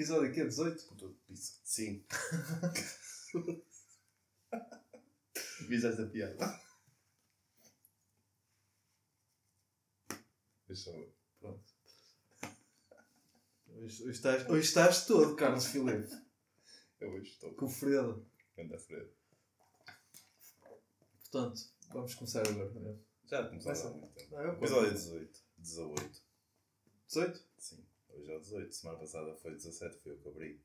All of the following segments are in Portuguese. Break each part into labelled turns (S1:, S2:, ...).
S1: Episódio aqui é 18?
S2: Com todo pizza. Sim. Fiz esta piada. Deixa eu.
S1: Pronto. Hoje, hoje, estás, hoje estás todo, Carlos Filipe.
S2: Eu hoje estou.
S1: Com o Fredo.
S2: Anda Fredo.
S1: Portanto, vamos começar agora. não é?
S2: Já
S1: Começa.
S2: há muito tempo.
S1: Ah, eu
S2: Episódio 18. 18.
S1: 18?
S2: Hoje é o 18. Semana passada foi 17. Foi eu que abri.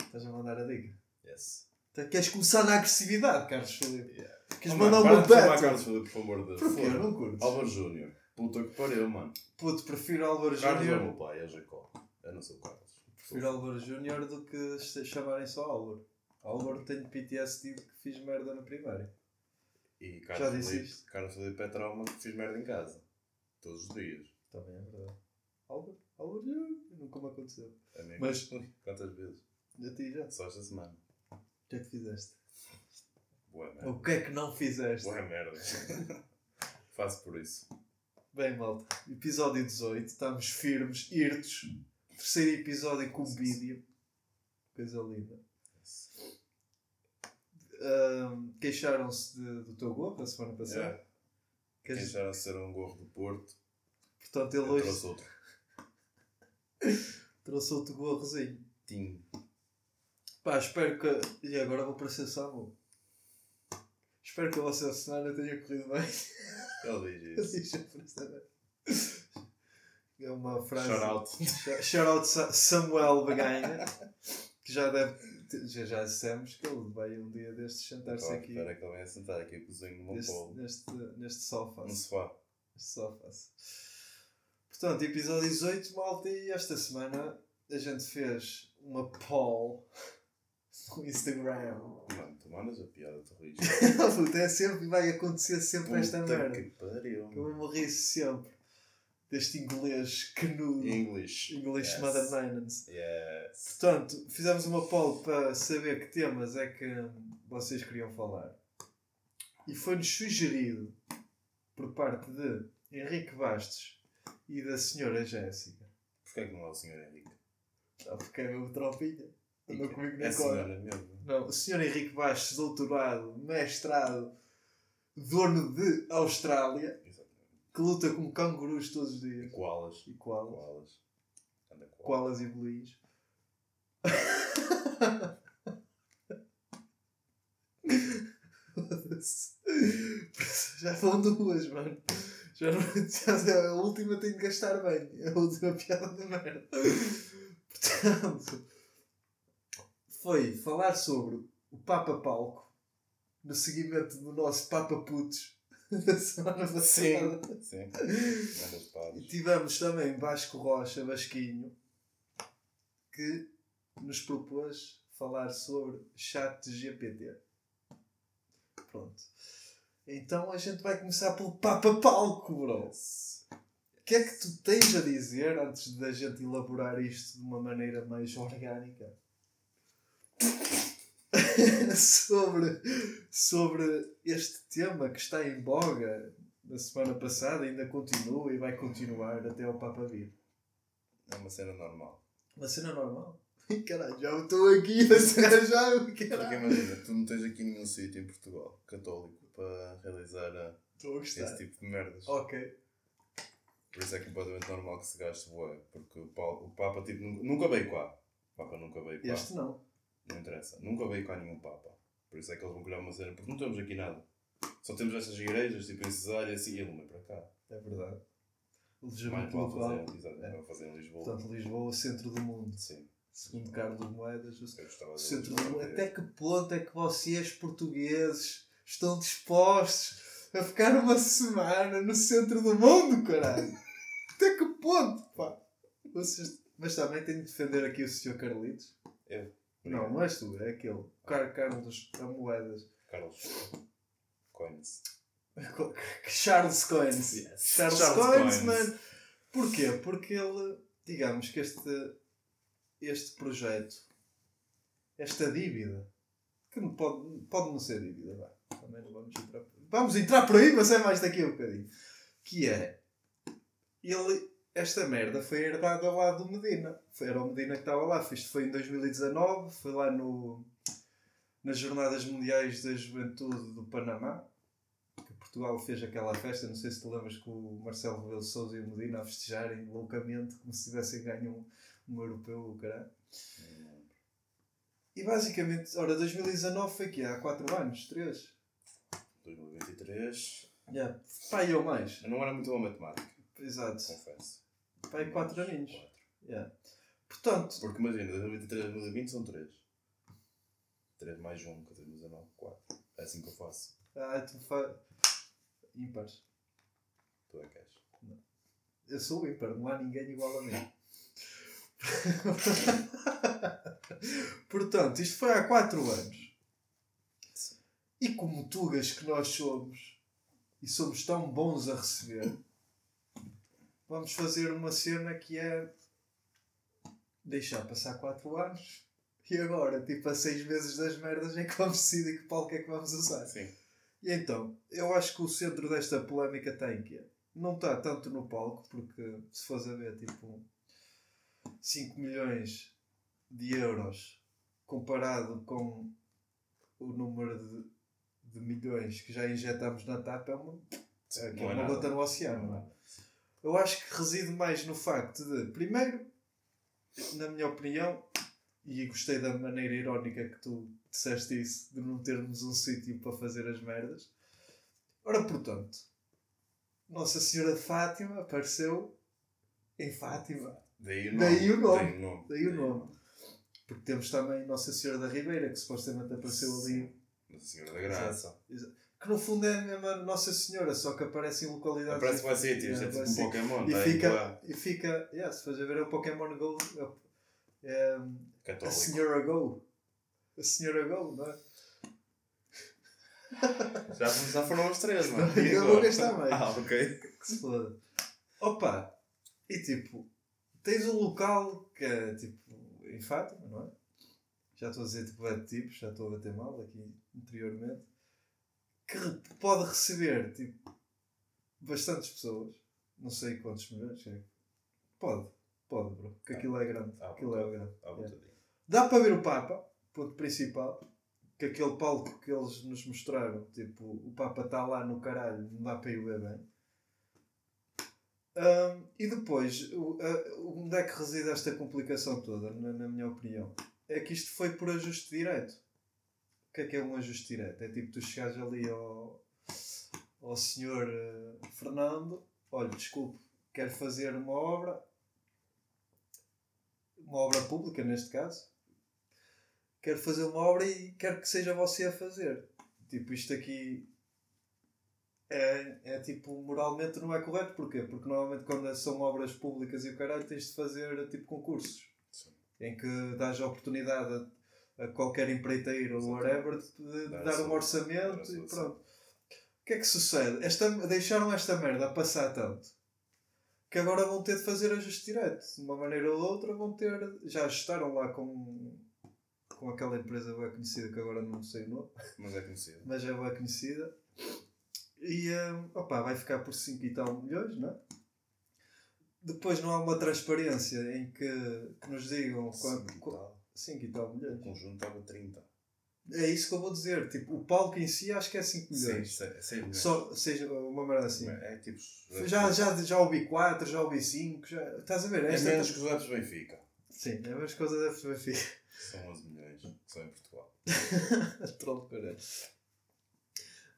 S1: Estás a mandar a dica.
S2: Yes.
S1: Queres começar na agressividade, Carlos Filipe?
S2: Yeah.
S1: Queres
S2: Oh,
S1: mandar uma battle?
S2: Carlos Filipe, por favor de.
S1: Porquê?
S2: Foda.
S1: Não curtes?
S2: Álvaro Júnior. Puta que pariu, mano.
S1: Puto, prefiro Álvaro
S2: Carlos é o
S1: Júnior.
S2: meu pai, é o Jacó. Eu não sou o Carlos.
S1: Prefiro Álvaro Júnior do que chamarem só Álvaro. Álvaro tenho PTSD que fiz merda na primária.
S2: E
S1: Já
S2: Carlos
S1: disse
S2: Filipe,
S1: isto.
S2: Carlos Filipe é trauma que fiz merda em casa. Todos os dias.
S1: Também é verdade. Álvaro? Júnior? Nunca me aconteceu.
S2: Amigo.
S1: Mas-
S2: Quantas vezes?
S1: A ti já?
S2: Só esta semana.
S1: O que é que fizeste?
S2: Boa merda.
S1: O que é que não fizeste?
S2: Boa merda. Faço por isso.
S1: Bem, malta, episódio 18, estamos firmes, irtos. Terceiro episódio com vídeo. Coisa linda. Ahm, Queixaram-se de- do teu gorro a semana passada.
S2: Yeah.
S1: Queres-
S2: Queixaram ser um gorro do Porto.
S1: Portanto, ele hoje
S2: outro.
S1: Trouxe outro gorrozinho.
S2: Tim.
S1: Pá, espero que. E agora vou para ser Samu. Espero que a vossa semana tenha corrido bem.
S2: Ele diz isso.
S1: Eu perceber. É uma frase.
S2: Shout out.
S1: Sh- Shout out Sa- Samuel Baganha, que já deve. Já, já dissemos que ele vai um dia destes sentar-se aqui
S2: Espera que ele venha sentar aqui cozinho no meu
S1: neste, neste, neste sofá.
S2: No sofá.
S1: Este sofá. Portanto, episódio 18, malta, e esta semana a gente fez uma poll no Instagram.
S2: Mano, tu mandas a piada, rires.
S1: Puta, é sempre, vai acontecer sempre esta
S2: Puta
S1: merda.
S2: que pariu.
S1: Eu me ri sempre deste inglês canudo.
S2: English.
S1: English
S2: Yes.
S1: Mother Ninans.
S2: Yes.
S1: Portanto, fizemos uma poll para saber que temas é que vocês queriam falar. E foi-nos sugerido, por parte de Henrique Bastos e da senhora Jéssica.
S2: Porquê é que não é o Sr. Henrique?
S1: Ah, porque é meu tropinha. Andou comigo
S2: É
S1: na cola.
S2: senhora mesmo.
S1: Não, o senhor Henrique Bastos, doutorado, mestrado, dono de Austrália,
S2: Exatamente.
S1: que luta com cangurus todos os
S2: E
S1: dias.
S2: koalas.
S1: E koalas.
S2: Koalas. Anda koalas.
S1: Koalas e bolis. Já vão duas, mano. Já não, já, a última tem de gastar bem. É A última piada da merda. Portanto, foi falar sobre o Papa Palco no seguimento do nosso Papa Putos da semana passada.
S2: Sim. Sim.
S1: E tivemos também Vasco Rocha, Vasquinho, que nos propôs falar sobre chat GPT. Pronto. Então a gente vai começar pelo Papa Palco, bro. O que é que tu tens a dizer antes da gente elaborar isto de uma maneira mais orgânica? sobre, sobre este tema que está em boga na semana passada, ainda continua e vai continuar até ao Papa vir.
S2: É uma cena normal.
S1: Uma cena normal. Caralho, já estou aqui a já,
S2: Porque
S1: caralho.
S2: imagina, tu não tens aqui nenhum sítio em Portugal católico para realizar
S1: gostar.
S2: esse tipo de merdas.
S1: Ok.
S2: Por isso é completamente normal que se gaste bué. Porque o, Pau- o Papa tipo, nunca, veio cá. O Papa nunca veio cá.
S1: Este não.
S2: Não interessa. Nunca veio cá nenhum Papa. Por isso é que eles vão criar uma cena. Porque não temos aqui nada. Só temos essas igrejas, tipo em Cesária, assim, e ele para cá.
S1: É verdade. O Alojamento
S2: vale fazer,
S1: É.
S2: fazer em Lisboa.
S1: Portanto, Lisboa, o centro do mundo.
S2: Sim.
S1: Segundo Carlos Moedas, centro do
S2: Lisboa
S1: mundo. Até que ponto é que vocês, portugueses, estão dispostos a ficar uma semana no centro do mundo, caralho? Até que ponto, pá? Vocês... Mas também tenho de defender aqui o Sr. Carlitos.
S2: Eu.
S1: Não, não és tu, é aquele. Car Carlos a Moedas.
S2: Carlos Coins.
S1: Charles Coins.
S2: Yes.
S1: Charles,
S2: Charles
S1: Coins,
S2: Coins.
S1: mano. Porquê? Porque ele, digamos que este, este projeto, esta dívida, que não pode, pode não ser dívida, vá. Também não vamos entrar por Vamos entrar por aí, mas é mais daqui a um bocadinho. Que é, ele esta merda foi herdada lá do Medina. Foi, era o Medina que estava lá. Isto foi em 2019, foi lá no, nas Jornadas Mundiais da Juventude do Panamá. Que Portugal fez aquela festa, não sei se te lembras com o Marcelo Rebelo de Sousa e o Medina a festejarem loucamente, como se tivessem ganho um, um europeu, caralho. E basicamente, ora, 2019 foi que há 4 anos, 3.
S2: 2023.
S1: Yeah. Pai ou mais.
S2: Eu não era muito bom a matemática,
S1: Exato.
S2: confesso.
S1: Pai, 4 aninhos.
S2: Quatro.
S1: Yeah. Portanto,
S2: Porque imagina, 2023 a 2020 são 3. 3 mais 1, 14, 19, 4. É assim que eu faço.
S1: ah, tu faz. ímpares.
S2: Tu é que és.
S1: Eu sou ímpar, não há ninguém igual a mim. Portanto, isto foi há 4 anos. E como tugas que nós somos, e somos tão bons a receber, vamos fazer uma cena que é deixar passar 4 anos e agora, tipo, a 6 meses das merdas, é que vamos decidir que palco é que vamos usar.
S2: Sim.
S1: E então, eu acho que o centro desta polémica está em quê? Não está tanto no palco, porque se fores a ver, tipo, 5 milhões de euros comparado com o número de, de milhões que já injetamos na TAP é uma, é, é
S2: é
S1: uma gota no oceano. não é? Eu acho que reside mais no facto de, primeiro, na minha opinião, e gostei da maneira irónica que tu disseste isso, de não termos um sítio para fazer as merdas. Ora, portanto, Nossa Senhora de Fátima apareceu em Fátima.
S2: Daí o
S1: Daí o nome.
S2: Daí o nome.
S1: Daí o nome. Porque temos também Nossa Senhora da Ribeira, que supostamente apareceu ali.
S2: Nossa Senhora da Graça.
S1: Que no fundo é a mesma Nossa Senhora, só que aparece em localidades.
S2: Parece que vai ser tipo,
S1: Yeah,
S2: é tipo um. Pokémon.
S1: E
S2: tá
S1: fica,
S2: lá,
S1: e fica, yeah, se fores a ver, é o Pokémon Go. É, é, a. Senhora Go. A Senhora Go, não é?
S2: Já, já foram os três, mano.
S1: Eu
S2: E
S1: vou
S2: agora?
S1: gastar mais.
S2: Ah, ok.
S1: Que se foda. Opa! E tipo, tens um local que é tipo em Fátima, não é? Já estou a dizer tipo é de tipos, já estou a bater mal aqui anteriormente. Que pode receber tipo bastantes pessoas. Não sei quantos milhões. é. Pode, pode, bro. Que aquilo é grande.
S2: Ah,
S1: Aquilo é grande.
S2: Ah,
S1: É. Dá para ver o Papa, ponto principal. Que aquele palco que eles nos mostraram, tipo, o Papa está lá no caralho, não dá para ir ver bem. Ahm, e depois, o, a- onde é que reside esta complicação toda, na, na minha opinião? É que isto foi por ajuste direto. O que é que é um ajuste direto? É tipo, tu chegares ali ao, ao senhor eh, Fernando, olha, desculpe, quero fazer uma obra, uma obra pública neste caso, quero fazer uma obra e quero que seja você a fazer. Tipo, isto aqui é, é tipo, moralmente não é correto. Porquê? Porque normalmente quando são obras públicas e o caralho tens de fazer tipo concursos. Em que dás a oportunidade a, a qualquer empreiteiro ou whatever de,
S2: Dar a
S1: dar um orçamento
S2: a
S1: e pronto. O que é que sucede? Esta, deixaram esta merda passar tanto que agora vão ter de fazer ajuste direto. De uma maneira ou de outra vão ter. Já ajustaram lá com, com aquela empresa bem conhecida que agora não sei o nome,
S2: Mas é conhecido.
S1: mas é bem conhecida. E hum, opa, vai ficar por 5 e tal milhões, não é? Depois não há uma transparência em que, que nos digam quanto.
S2: Sim, tal.
S1: 5 e tal
S2: O
S1: milhões.
S2: conjunto estava 30.
S1: É isso que eu vou dizer. Tipo, o palco em si acho que é 5
S2: Sim,
S1: milhões.
S2: 6 milhões.
S1: Só, seja uma merda assim.
S2: É tipo.
S1: Já, já, já ouvi 4, já ouvi 5. Já... Estás a ver?
S2: É
S1: Esta
S2: menos que os webs Benfica.
S1: Sim, é as coisas da FBF.
S2: São 11 milhões. Só em Portugal.
S1: Troll caralho.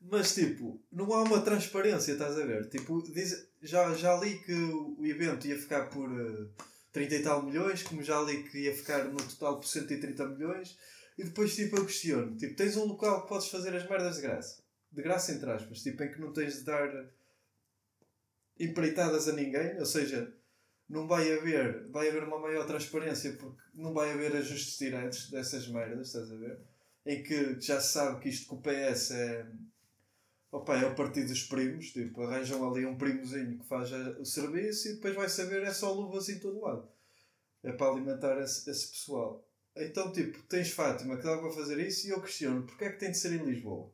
S1: Mas tipo, não há uma transparência, estás a ver? Tipo, diz, já, já li que o evento ia ficar por eh, 30 e tal milhões, como já li que ia ficar no total por 130 milhões, e depois tipo eu questiono, tipo, tens um local que podes fazer as merdas de graça. De graça entre aspas, tipo, em que não tens de dar empreitadas a ninguém, ou seja, não vai haver, vai haver uma maior transparência porque não vai haver ajustes diretos dessas merdas, estás a ver? Em que já se sabe que isto com o PS é, opa, é o partido dos primos, tipo, arranjam ali um primozinho que faz o serviço e depois vai saber é só luvas em todo lado. É para alimentar esse, esse pessoal. Então, tipo, tens Fátima que dá para fazer isso e eu questiono, porque é que tem de ser em Lisboa?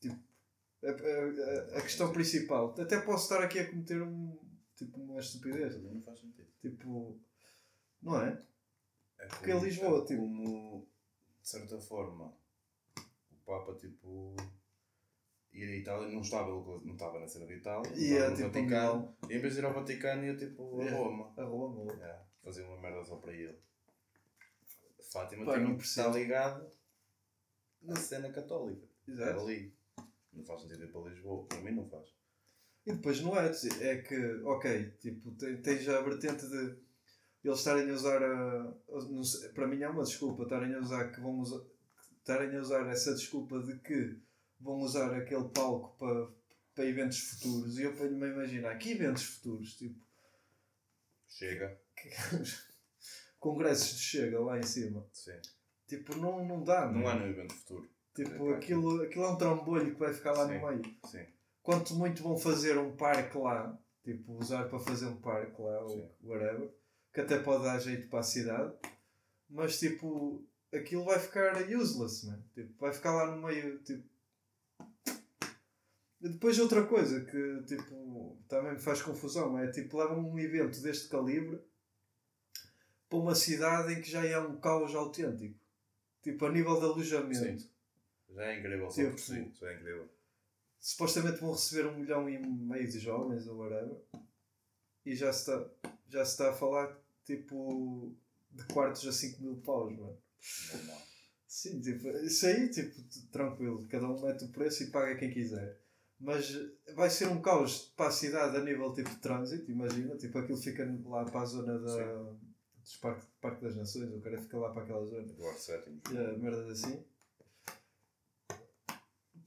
S1: Tipo, a, a- a- questão principal. Até posso estar aqui a cometer um, tipo uma estupidez.
S2: Não faz sentido.
S1: Tipo, não é?
S2: É
S1: Porque é Lisboa,
S2: é
S1: tipo-
S2: como, de certa forma, o Papa, tipo, ir à Itália, não estava, não estava na cena de Itália,
S1: E
S2: estava
S1: é tipo
S2: Vaticano, e em vez de ir ao Vaticano, ia tipo a. Roma.
S1: A Roma.
S2: Yeah, fazia uma merda só para ele. Fátima tem
S1: não
S2: estar
S1: percebo.
S2: ligado na cena católica.
S1: Exato.
S2: ali. Não faz sentido ir para Lisboa. Para mim não faz.
S1: E depois não é, é que, ok, tipo, tem- tens a vertente de eles estarem a usar a, a- sei, para mim é uma desculpa, estarem a usar que vão usar estarem a usar essa desculpa de que vão usar aquele palco para, para eventos futuros e eu ponho-me a imaginar que eventos futuros, tipo,
S2: Chega.
S1: congressos de chega lá em cima,
S2: Sim.
S1: tipo, não, não dá,
S2: Não
S1: não
S2: há no evento futuro.
S1: Tipo, aquilo, aquilo é um trambolho que vai ficar lá
S2: Sim.
S1: no meio.
S2: Sim.
S1: Quanto muito vão fazer um parque lá, tipo, usar para fazer um parque lá,
S2: Sim.
S1: ou whatever, que até pode dar jeito para a cidade, mas tipo, aquilo vai ficar useless, man. Tipo, vai ficar lá no meio, tipo. Depois outra coisa que, tipo, também me faz confusão, é tipo, levam um evento deste calibre para uma cidade em que já é um caos autêntico. Tipo, a nível de alojamento.
S2: Sim. Já é incrível
S1: Tipo,
S2: por si. Já é incrível.
S1: supostamente vão receber um milhão e meio de jovens ou whatever e já se está, já se está a falar tipo de quartos a 5 mil paus, mano.
S2: Normal.
S1: Sim, tipo, isso aí, tipo, tranquilo, cada um mete o preço e paga quem quiser. Mas vai ser um caos para a cidade a nível tipo de trânsito, imagina, tipo aquilo fica lá para a zona da, dos parque, parque das Nações, o cara fica lá para aquela zona.
S2: Eduardo VII.
S1: E a merdas assim.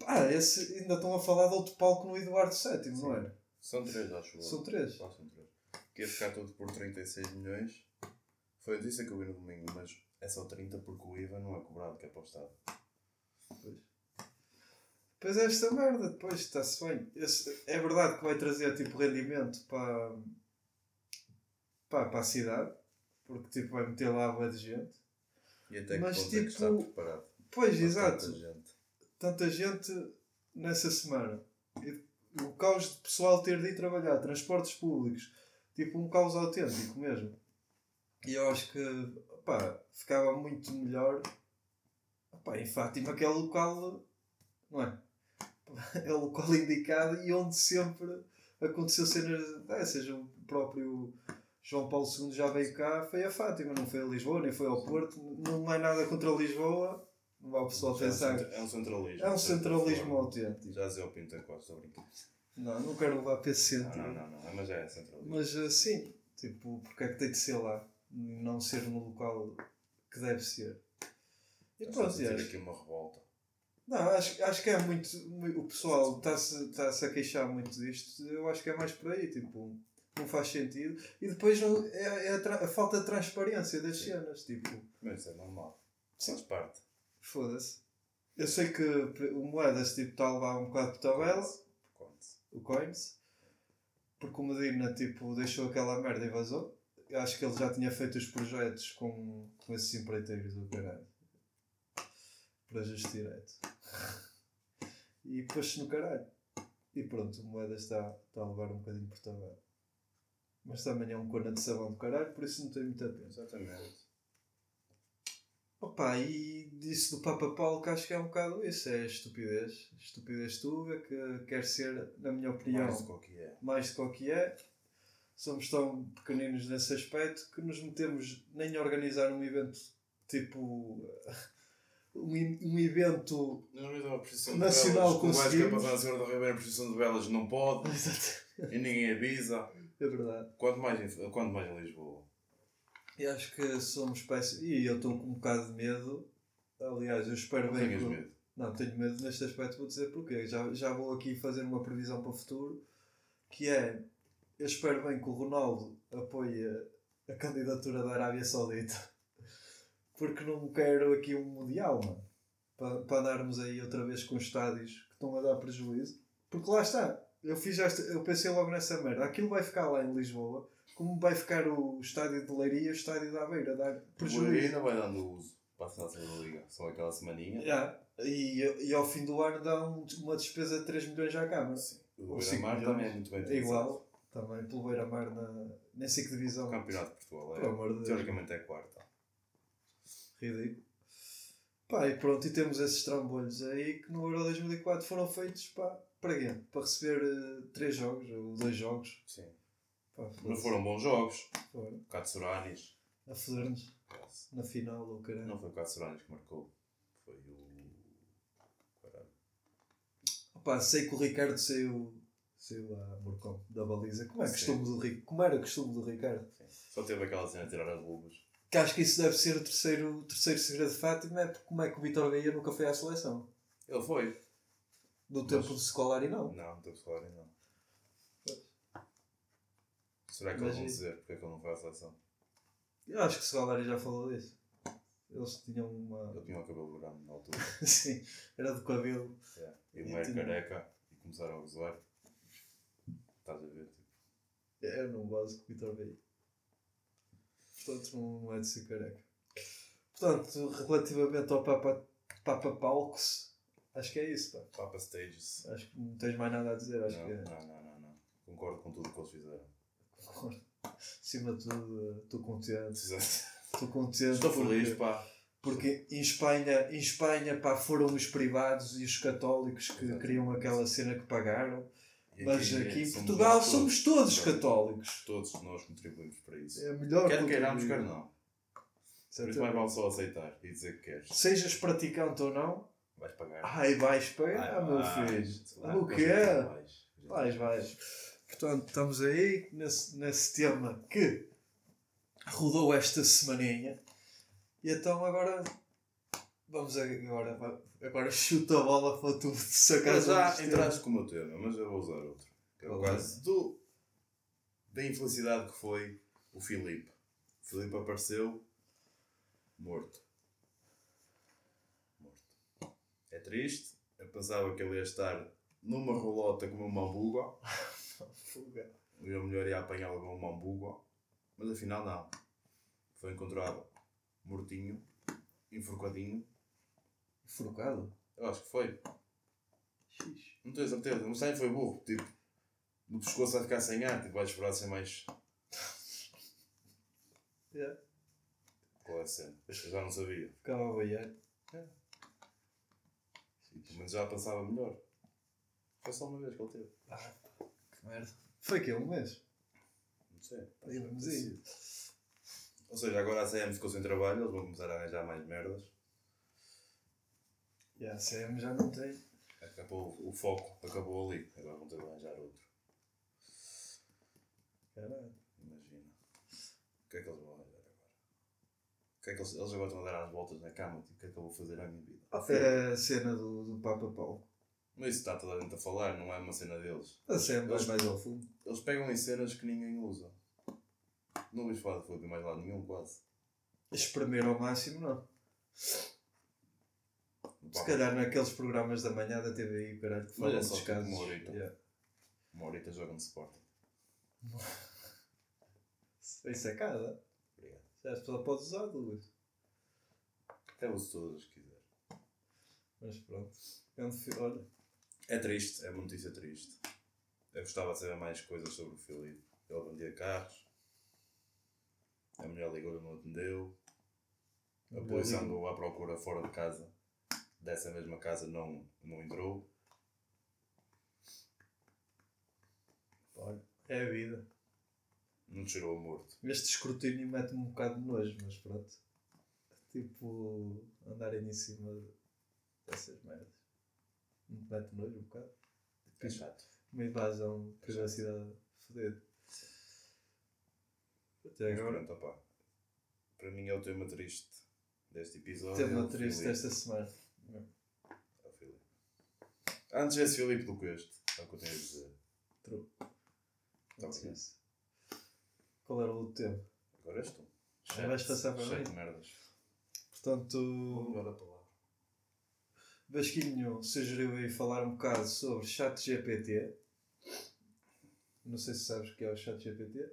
S1: Ah, esse, ainda estão a falar de outro palco no Eduardo VII, não era?
S2: São três, acho eu.
S1: São três.
S2: Ah, são três. Que ia ficar tudo por 36 milhões. Foi a notícia que eu vi no domingo, mas é só 30 porque o IVA não é cobrado, que é para o Estado.
S1: Pois. Pois é esta merda, depois está-se bem. Esse- é verdade que vai trazer tipo rendimento para, para, para a cidade, porque tipo vai meter lá a de gente.
S2: E até que
S1: Mas,
S2: ponto é que está
S1: tipo,
S2: preparado?
S1: Pois, exato.
S2: tanta gente?
S1: tanta gente nessa semana. E o caos de pessoal ter de ir trabalhar, transportes públicos, tipo um caos autêntico mesmo. E eu acho que pá, ficava muito melhor pá, em Fátima, que é local, não é? É o local indicado e onde sempre aconteceu cenas dessas. O próprio João Paulo II já veio cá, foi a Fátima, não foi a Lisboa, nem foi ao Porto. Não é nada contra Lisboa, não vai o pessoal
S2: Já é
S1: pensar.
S2: É um centralismo.
S1: É um centralismo autêntico.
S2: Já dizia o Pinto Costa, estou a brincar.
S1: Não, não quero levar para esse
S2: Não,
S1: sentido.
S2: não, não, não, mas é centralismo.
S1: Mas assim, tipo, porque é que tem de ser lá? Não ser no local que deve ser. E pronto, acho,
S2: aqui uma revolta.
S1: Não, acho, acho que é muito. mui- O pessoal está-se está -se a queixar muito disto. Eu acho que é mais por aí, tipo, não faz sentido. E depois não, é, é a, a falta de transparência das
S2: Sim.
S1: cenas, tipo,
S2: Mas é normal. Faz parte.
S1: foda-se. Eu sei que o Moedas tipo, está a levar um bocado de tabela.
S2: Conte-se.
S1: o Coins, porque o Medina tipo, deixou aquela merda e vazou. Eu acho que ele já tinha feito os projetos com, com esses empreiteiros do caralho. Para justo direto. E pôs-se no caralho. E pronto, o Moeda está, está a levar um bocadinho por tabela. Mas também é um cona de sabão do caralho, por isso não tem muita pena.
S2: Exatamente.
S1: Opa, e disse do Papa Paulo que acho que é um bocado isso, é estupidez. Estupidez tuga que quer ser, na minha opinião,
S2: Mais do que é.
S1: mais do que é. Somos tão pequeninos nesse aspecto que nos metemos nem a organizar um evento tipo. Um, um evento.
S2: A precisão
S1: Nacional.
S2: O é
S1: conseguimos.
S2: passar a Senhora da Ribeira em precisão de velas não pode. e ninguém avisa.
S1: É verdade.
S2: Quanto mais em, quanto mais em Lisboa.
S1: E acho que somos péssimos. E eu estou com um bocado de medo. Aliás, eu espero
S2: Não
S1: bem
S2: tenhas
S1: que.
S2: medo.
S1: Não, tenho medo neste aspecto, vou dizer porquê. Já, já vou aqui fazer uma previsão para o futuro, que é, eu espero bem que o Ronaldo apoie a candidatura da Arábia Saudita, porque não quero aqui um Mundial, mano, para, para andarmos aí outra vez com estádios que estão a dar prejuízo. Porque lá está, eu, fiz esta, eu pensei logo nessa merda, aquilo vai ficar lá em Lisboa, como vai ficar o estádio de Leiria e o estádio da Aveira, a dar
S2: O
S1: prejuízo.
S2: ainda vai dando uso para a final da segunda liga. Só aquela semaninha.
S1: Yeah. E, e ao fim do ano dá um- uma despesa de 3 milhões à Câmara.
S2: Sim. O Beira-Mar também é muito bem
S1: É igual. Também pelo Beira-Mar na, nem sei que divisão.
S2: O Campeonato de Portugal é. Teoricamente é quarta.
S1: Ridículo. Pá, e pronto, e temos esses trambolhos aí que no Euro 2004 foram feitos pá, para quê? Para receber eh, três jogos ou dois jogos.
S2: Sim.
S1: Pá,
S2: Não
S1: foda-se.
S2: foram bons jogos.
S1: Foram.
S2: Katsuranis.
S1: A foder-nos na final, ou caralho.
S2: Não foi o Katsuranis que marcou. Foi o. Caralho.
S1: Pá, sei que o Ricardo saiu, saiu a Morcom da baliza. Como é costume do? Como era costume do Ricardo?
S2: Sim. Só teve aquela cena de tirar as luvas.
S1: Que acho que isso deve ser o terceiro, o terceiro segredo de Fátima, é porque como é que o Vitor Bahia nunca foi à seleção?
S2: Ele foi.
S1: No tempo de Scolari não.
S2: Não, não teve Scolari não. Será que
S1: Mas
S2: eles vão dizer porque é que ele não foi à seleção?
S1: Eu acho que Scolari já falou disso. Eles tinham uma.
S2: Ele tinha o cabelo grande na altura.
S1: Sim, era do cabelo.
S2: Yeah. E
S1: E
S2: o era
S1: tinha-
S2: careca e começaram a gozar. Estás a ver? Tipo,
S1: Eu não gosto com o Vitor Bahia. Portanto, não, é de ser careca. Portanto, relativamente ao Papa, Papa Palcos, acho que é isso. Pá.
S2: Papa Stages.
S1: Acho que não tens mais nada a dizer. Acho
S2: Não,
S1: que é.
S2: não, não, não, não. Concordo com tudo o que eles fizeram.
S1: Acima de tudo, estou contente.
S2: Exato.
S1: Estou contente.
S2: Estou
S1: porque-
S2: feliz, pá.
S1: Porque em Espanha, em Espanha pá, foram os privados e os católicos que
S2: Exatamente.
S1: criam aquela cena que pagaram. Mas aqui em
S2: somos
S1: Portugal somos todos católicos.
S2: Todos nós contribuímos para isso.
S1: É melhor
S2: Quer queiramos, quer não. Por isso
S1: Exatamente.
S2: mais vale só aceitar e dizer que queres.
S1: Sejas praticante ou não,
S2: Vais pagar.
S1: ai vais pagar,
S2: Ai,
S1: meu filho. O é?
S2: vais.
S1: Vais, vais. Portanto, estamos aí nesse, nesse tema que rodou esta semaninha. E então agora vamos agora, agora chuta a bola para tu sacar
S2: Mas já entraste com o meu tema, mas eu vou usar outro. Que é o caso do, da infelicidade que foi o Filipe. O Filipe apareceu morto. Morto. É triste. Eu pensava que ele ia estar numa rolota como um mambuga. E a mulher ia apanhá-lo como um mambuga. Mas afinal não. Foi encontrado mortinho, enforcadinho.
S1: Enforcado?
S2: Eu acho que foi.
S1: Xixi.
S2: Não tenho certeza, mas também foi burro. Tipo, no pescoço vai ficar sem ar, tipo, vai esperar ser mais.
S1: Yeah.
S2: Qual é a cena? Eu já não sabia.
S1: Ficava a boiar.
S2: Pelo menos já pensava melhor. Foi só uma vez que ele teve.
S1: Ah, que merda. Foi que um mês.
S2: Não sei.
S1: Aí.
S2: Ou seja, agora a CM ficou sem trabalho, eles vão começar a arranjar mais merdas.
S1: E a CM já não tem.
S2: Acabou o foco, acabou ali. Agora vão ter de arranjar outro.
S1: Caralho.
S2: Imagina. O que é que eles vão arranjar agora? O que é que eles, eles agora estão a dar às voltas na cama? Tipo, o que é que eu vou fazer à minha vida?
S1: É a cena do, do Papa Paulo.
S2: Mas isso está toda a gente a falar, não é uma cena deles.
S1: A CM vai
S2: Eles-
S1: mais ao fundo.
S2: Eles pegam em cenas que ninguém usa. Não ouvis falar de Filipe em mais lado nenhum, quase.
S1: Espremer ao máximo, não.
S2: Pá,
S1: Se calhar naqueles programas da manhã da TVI, caralho, que falam
S2: é só
S1: dos
S2: tipo
S1: casos.
S2: uma horita.
S1: Yeah.
S2: Uma horita joga no Sporting.
S1: Isso é cada.
S2: Obrigado.
S1: Já a pessoa pode usar duas.
S2: Até uso todas as que quiser.
S1: Mas pronto. É Olha,
S2: É triste, é uma notícia triste. Eu gostava de saber mais coisas sobre o Filipe. Ele vendia carros. A mulher ligou e não atendeu. A polícia andou à procura fora de casa. Dessa mesma casa não, não entrou.
S1: olha, é a vida.
S2: Não cheirou a morto.
S1: Este escrutínio mete-me um bocado de nojo, mas pronto. Tipo, andarem em cima dessas merdas. Me mete nojo um bocado.
S2: É chato.
S1: Uma invasão de privacidade fodida. Até
S2: Mas
S1: agora,
S2: pronto. Para mim é o tema triste deste episódio.
S1: tema
S2: é o
S1: triste desta semana.
S2: É o Filipe. Antes esse Filipe do que este. É o que eu tenho a dizer.
S1: True.
S2: Bem.
S1: se- Qual era o outro tema?
S2: Agora és tu.
S1: Ah, vais passar para
S2: Cheio
S1: mim?
S2: de merdas.
S1: Portanto,
S2: mudar a palavra.
S1: Vasquinho sugeriu aí falar um bocado sobre chat GPT. Não sei se sabes o que é o chat GPT.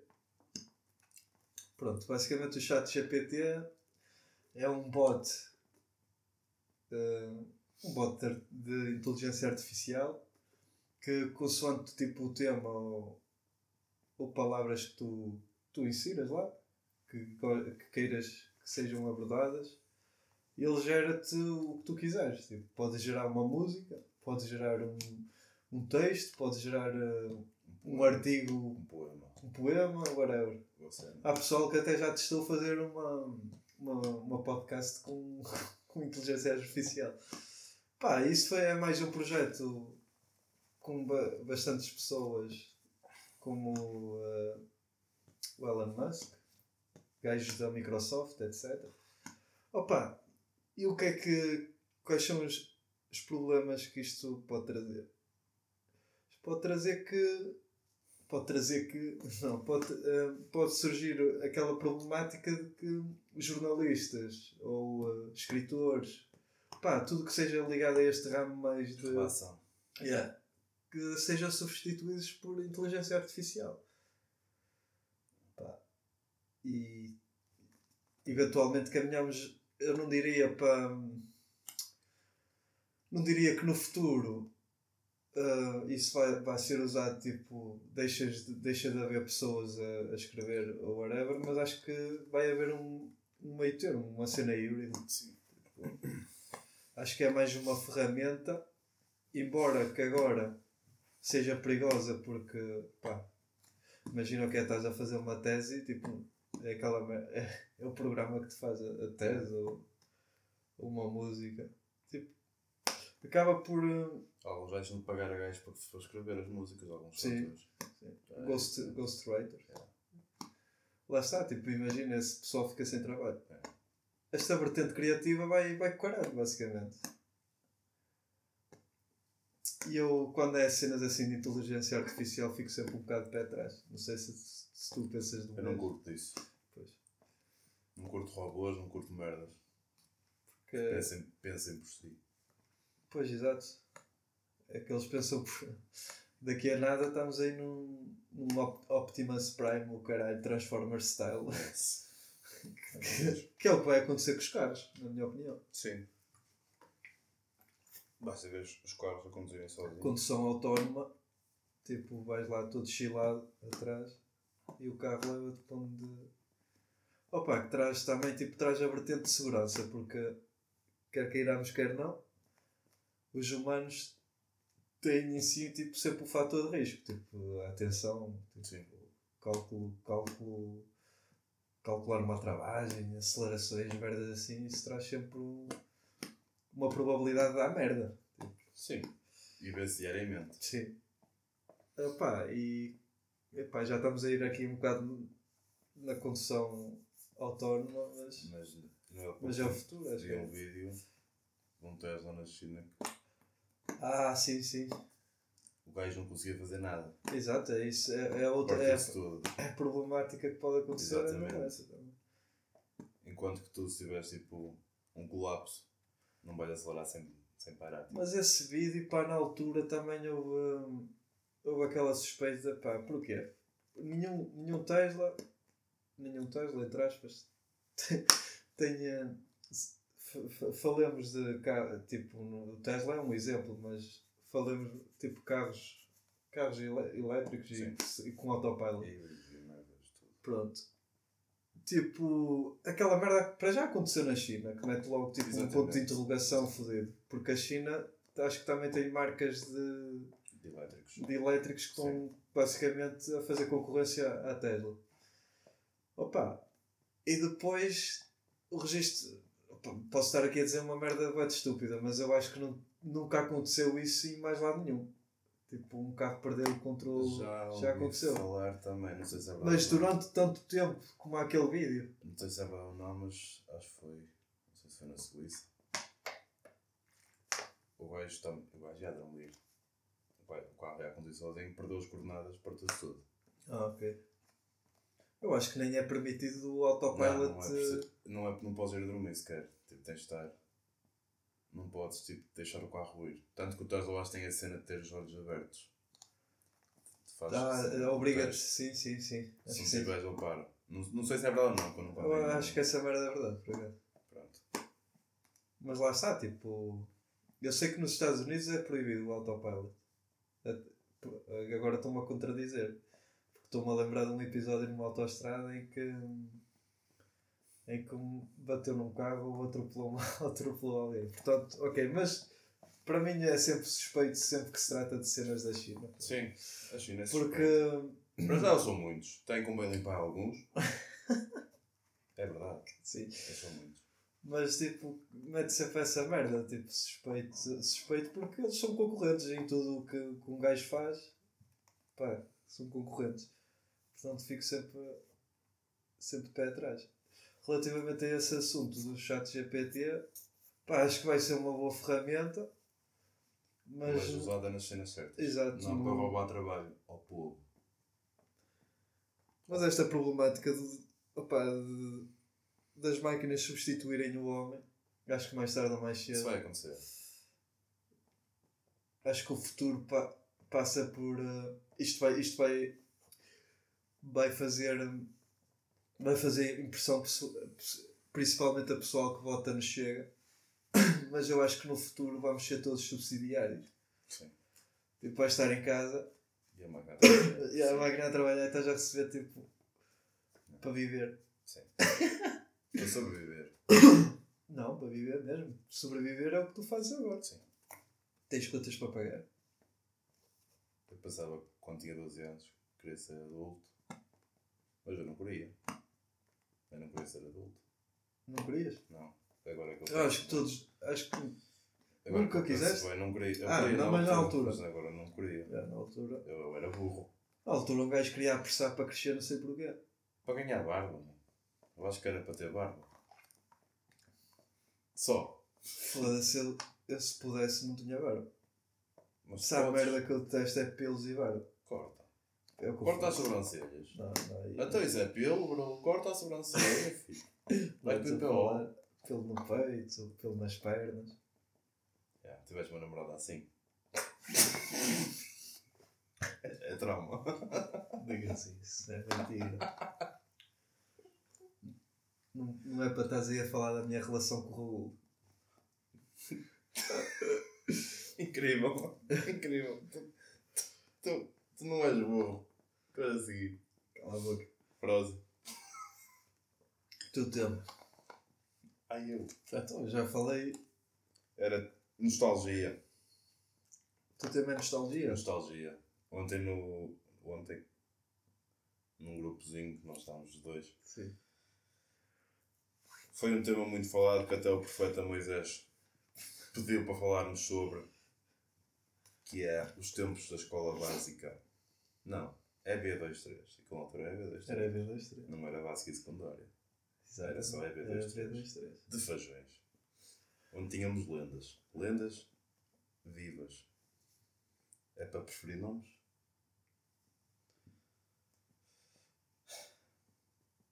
S1: Pronto, basicamente o chat GPT é um bot eh, um bot de, de inteligência artificial que consoante tipo o tema ou, ou palavras que tu, tu ensinas lá, que, que queiras que sejam abordadas, ele gera-te o que tu quiseres. Tipo, pode gerar uma música, pode gerar um, um texto, pode gerar uh, um artigo,
S2: Um poema.
S1: um poema, whatever.
S2: Você.
S1: Há pessoal que até já testou fazer uma, uma, uma podcast com, com inteligência artificial. Pá, isso foi mais um projeto com ba bastantes pessoas, como uh, o Elon Musk, gajos da Microsoft, etc. Opa, e o que é que. Quais são os, os problemas que isto pode trazer? Isto pode trazer que pode trazer que não pode, eh, pode surgir aquela problemática de que jornalistas ou eh, escritores pá, tudo que seja ligado a este ramo mais de
S2: Relação.
S1: Yeah. que sejam substituídos por inteligência artificial Pá. e eventualmente caminhamos eu não diria para não diria que no futuro Uh, isso vai, vai ser usado tipo deixas de, deixa de haver pessoas a, a escrever ou whatever mas acho que vai haver um, um meio termo uma cena híbrida
S2: Sim.
S1: acho que é mais uma ferramenta embora que agora seja perigosa porque pá, imagina o que é estás a fazer uma tese tipo é, aquela, é, é o programa que te faz a, a tese ou, ou uma música tipo acaba por uh,
S2: Alguns de pagar a gajos para, para escrever as músicas, alguns
S1: Sim.
S2: autores.
S1: Sim.
S2: É,
S1: Ghost, Ghostwriter. Lá está, tipo, imagina esse pessoal fica sem trabalho.
S2: É.
S1: Esta vertente criativa vai, vai quarar, basicamente. E eu, quando é cenas assim de inteligência artificial, fico sempre um bocado de pé atrás. Não sei se, se tu pensas do
S2: Eu não curto disso.
S1: Pois.
S2: Não curto robôs, não curto merdas.
S1: Porque,
S2: Pensem, pensem por si.
S1: Pois, exato. É que eles pensam por... Daqui a nada estamos aí num, num Op- Optimus Prime, o caralho, Transformers style. Que, que é o que vai acontecer com os carros, na minha opinião.
S2: Sim. Basta ver os os carros a conduzirem sozinhos.
S1: condução autónoma, tipo, vais lá todo chilado atrás e o carro leva-te para onde. Opa, que traz também, tipo, traz a vertente de segurança, porque quer queiramos, quer não, os humanos têm em si, tipo, sempre o fator de risco, tipo, a atenção, tipo, cálculo, cálculo, calcular uma travagem, acelerações, merdas assim, isso traz sempre um- uma probabilidade de dar merda.
S2: Sim. E vê-se diariamente.
S1: Sim. Epá, e epá, já estamos a ir aqui um bocado na condução autónoma, mas,
S2: Mas não é o
S1: mas é o futuro, acho que
S2: Vi um
S1: é.
S2: vídeo de um Tesla na China que
S1: Ah, sim, sim.
S2: o gajo não conseguia fazer nada.
S1: Exato, é isso. É, é outra é, é a problemática que pode acontecer. é
S2: Exatamente. Enquanto que tu, se tiveres tipo um colapso, não vais acelerar sem, sem parar.
S1: Mas esse vídeo, pá, na altura também houve, hum, houve aquela suspeita, pá, porquê? Nenhum, nenhum Tesla, nenhum Tesla, entre aspas, tenha. Falemos de carro, tipo, o Tesla é um exemplo, mas falemos tipo carros, carros elétricos e, e com autopilot.
S2: E merdas, tudo.
S1: Pronto. Tipo, aquela merda que para já aconteceu na China, que mete logo tipo, um
S2: Exatamente.
S1: ponto de interrogação fodido. Porque a China acho que também tem marcas de,
S2: De elétricos.
S1: de elétricos que estão basicamente a fazer concorrência à Tesla. Opa! E depois o registro. Posso estar aqui a dizer uma merda bem estúpida, mas eu acho que não, nunca aconteceu isso em mais lado nenhum. Tipo, um carro perder o controle já,
S2: ouvi
S1: aconteceu.
S2: falar também, não sei se é verdade.
S1: Mas
S2: não.
S1: durante tanto tempo como aquele vídeo.
S2: Não sei se é verdade ou não, mas acho que foi. Não sei se foi na Suíça. O gajo está. O gajo já deu um livro. O carro já conduz sozinho, perdeu as coordenadas, partiu-se tudo.
S1: Ah, ok. Eu acho que nem é permitido o
S2: Não,
S1: autopilot.
S2: não, é preciso- não, é, não podes ir a dormir sequer. Tipo, tens de estar. Não podes tipo, deixar o carro ir. Tanto que o Tesla que tem a cena de ter os olhos abertos. Fazes
S1: ah,
S2: assim,
S1: obriga-te.
S2: teste.
S1: Sim, sim, sim. Acho
S2: Se não tiveres, eu paro. Não, não sei se é verdade ou não, quando não
S1: Eu acho que essa merda é verdade, por acaso.
S2: Pronto.
S1: Mas lá está, tipo. Eu sei que nos Estados Unidos é proibido o autopilot. Até- Agora estou-me a contradizer. Porque estou-me a lembrar de um episódio numa autoestrada em que em que um bateu num carro ou atropelou, atropelou alguém. Portanto, ok, mas para mim é sempre suspeito sempre que se trata de cenas da China.
S2: Sim, a China é
S1: Porque
S2: suspeito. Para já são muitos. Tem como bem limpar alguns. é verdade.
S1: sim.
S2: Mas são muitos.
S1: Mas tipo, mete sempre essa merda, tipo, suspeito, suspeito porque eles são concorrentes em tudo o que, que um gajo faz. Pá, são concorrentes. Portanto fico sempre, sempre de pé atrás. Relativamente a esse assunto do chat GPT, pá, acho que vai ser uma boa ferramenta. Mas,
S2: Mas usada nas cenas certas.
S1: Exato.
S2: Não para roubar trabalho ao povo.
S1: mas esta problemática de, opá, de- das máquinas substituírem o homem, acho que mais tarde ou mais cedo.
S2: Isso vai acontecer.
S1: acho que o futuro pa- passa por eh, isto vai isto vai vai fazer vai fazer impressão principalmente a pessoal que vota no Chega mas eu acho que no futuro vamos ser todos subsidiários
S2: Sim.
S1: tipo vai estar em casa
S2: E a máquina.
S1: e a máquina a trabalhar e estás a receber tipo para viver
S2: Sim. Para sobreviver.
S1: não para viver mesmo sobreviver é o que tu fazes agora
S2: Sim.
S1: tens contas para pagar
S2: Eu pensava que quando tinha 12 anos queria ser adulto. Mas eu não queria. Eu não queria ser adulto.
S1: não querias
S2: Não. Agora é que eu
S1: eu acho que todos acho que
S2: Agora
S1: nunca
S2: que eu
S1: quiseste?
S2: bem, não queria. Eu
S1: Ah,
S2: queria
S1: não, mas na altura.
S2: Mas agora não queria.
S1: é, na altura
S2: Eu, eu era burro.
S1: Na altura um gajo queria apressar para crescer, não sei porquê.
S2: Para ganhar barba, mano. Eu acho que era para ter barba. Só.
S1: Foda-se, eu, eu se pudesse não tinha barba.
S2: Mas
S1: Sabe a merda que eu detesto é pelos e barba.
S2: Corta.
S1: É eu
S2: Corta as sobrancelhas.
S1: Não, não,
S2: Então isso é pelo, bro. Corta a sobrancelha, filho. Vai para o
S1: falar Pelo no peito, ou pelo nas pernas.
S2: Yeah, tiveste uma namorada assim. é, é trauma.
S1: Diga assim, isso é mentira. Não, não é para estás aí a falar da minha relação com o Raul.
S2: Incrível. Incrível. Tu, tu, tu não és burro. Para seguir.
S1: Cala a boca.
S2: Prosa.
S1: Tu tema.
S2: Ai eu.
S1: Então, já falei.
S2: Era nostalgia.
S1: Tu tema é nostalgia?
S2: Nostalgia. Ontem no. Ontem. Num grupozinho que nós estávamos os dois.
S1: Sim.
S2: Foi um tema muito falado que até o profeta Moisés pediu para falarmos sobre. Que é os tempos da escola básica. Não. É B23. Aquela altura é B23.
S1: Era B23.
S2: Não era básica e secundária.
S1: Exato.
S2: Era só
S1: Era
S2: EB23.
S1: B23.
S2: De Fajões. Onde tínhamos lendas. Lendas vivas. É para preferir nomes?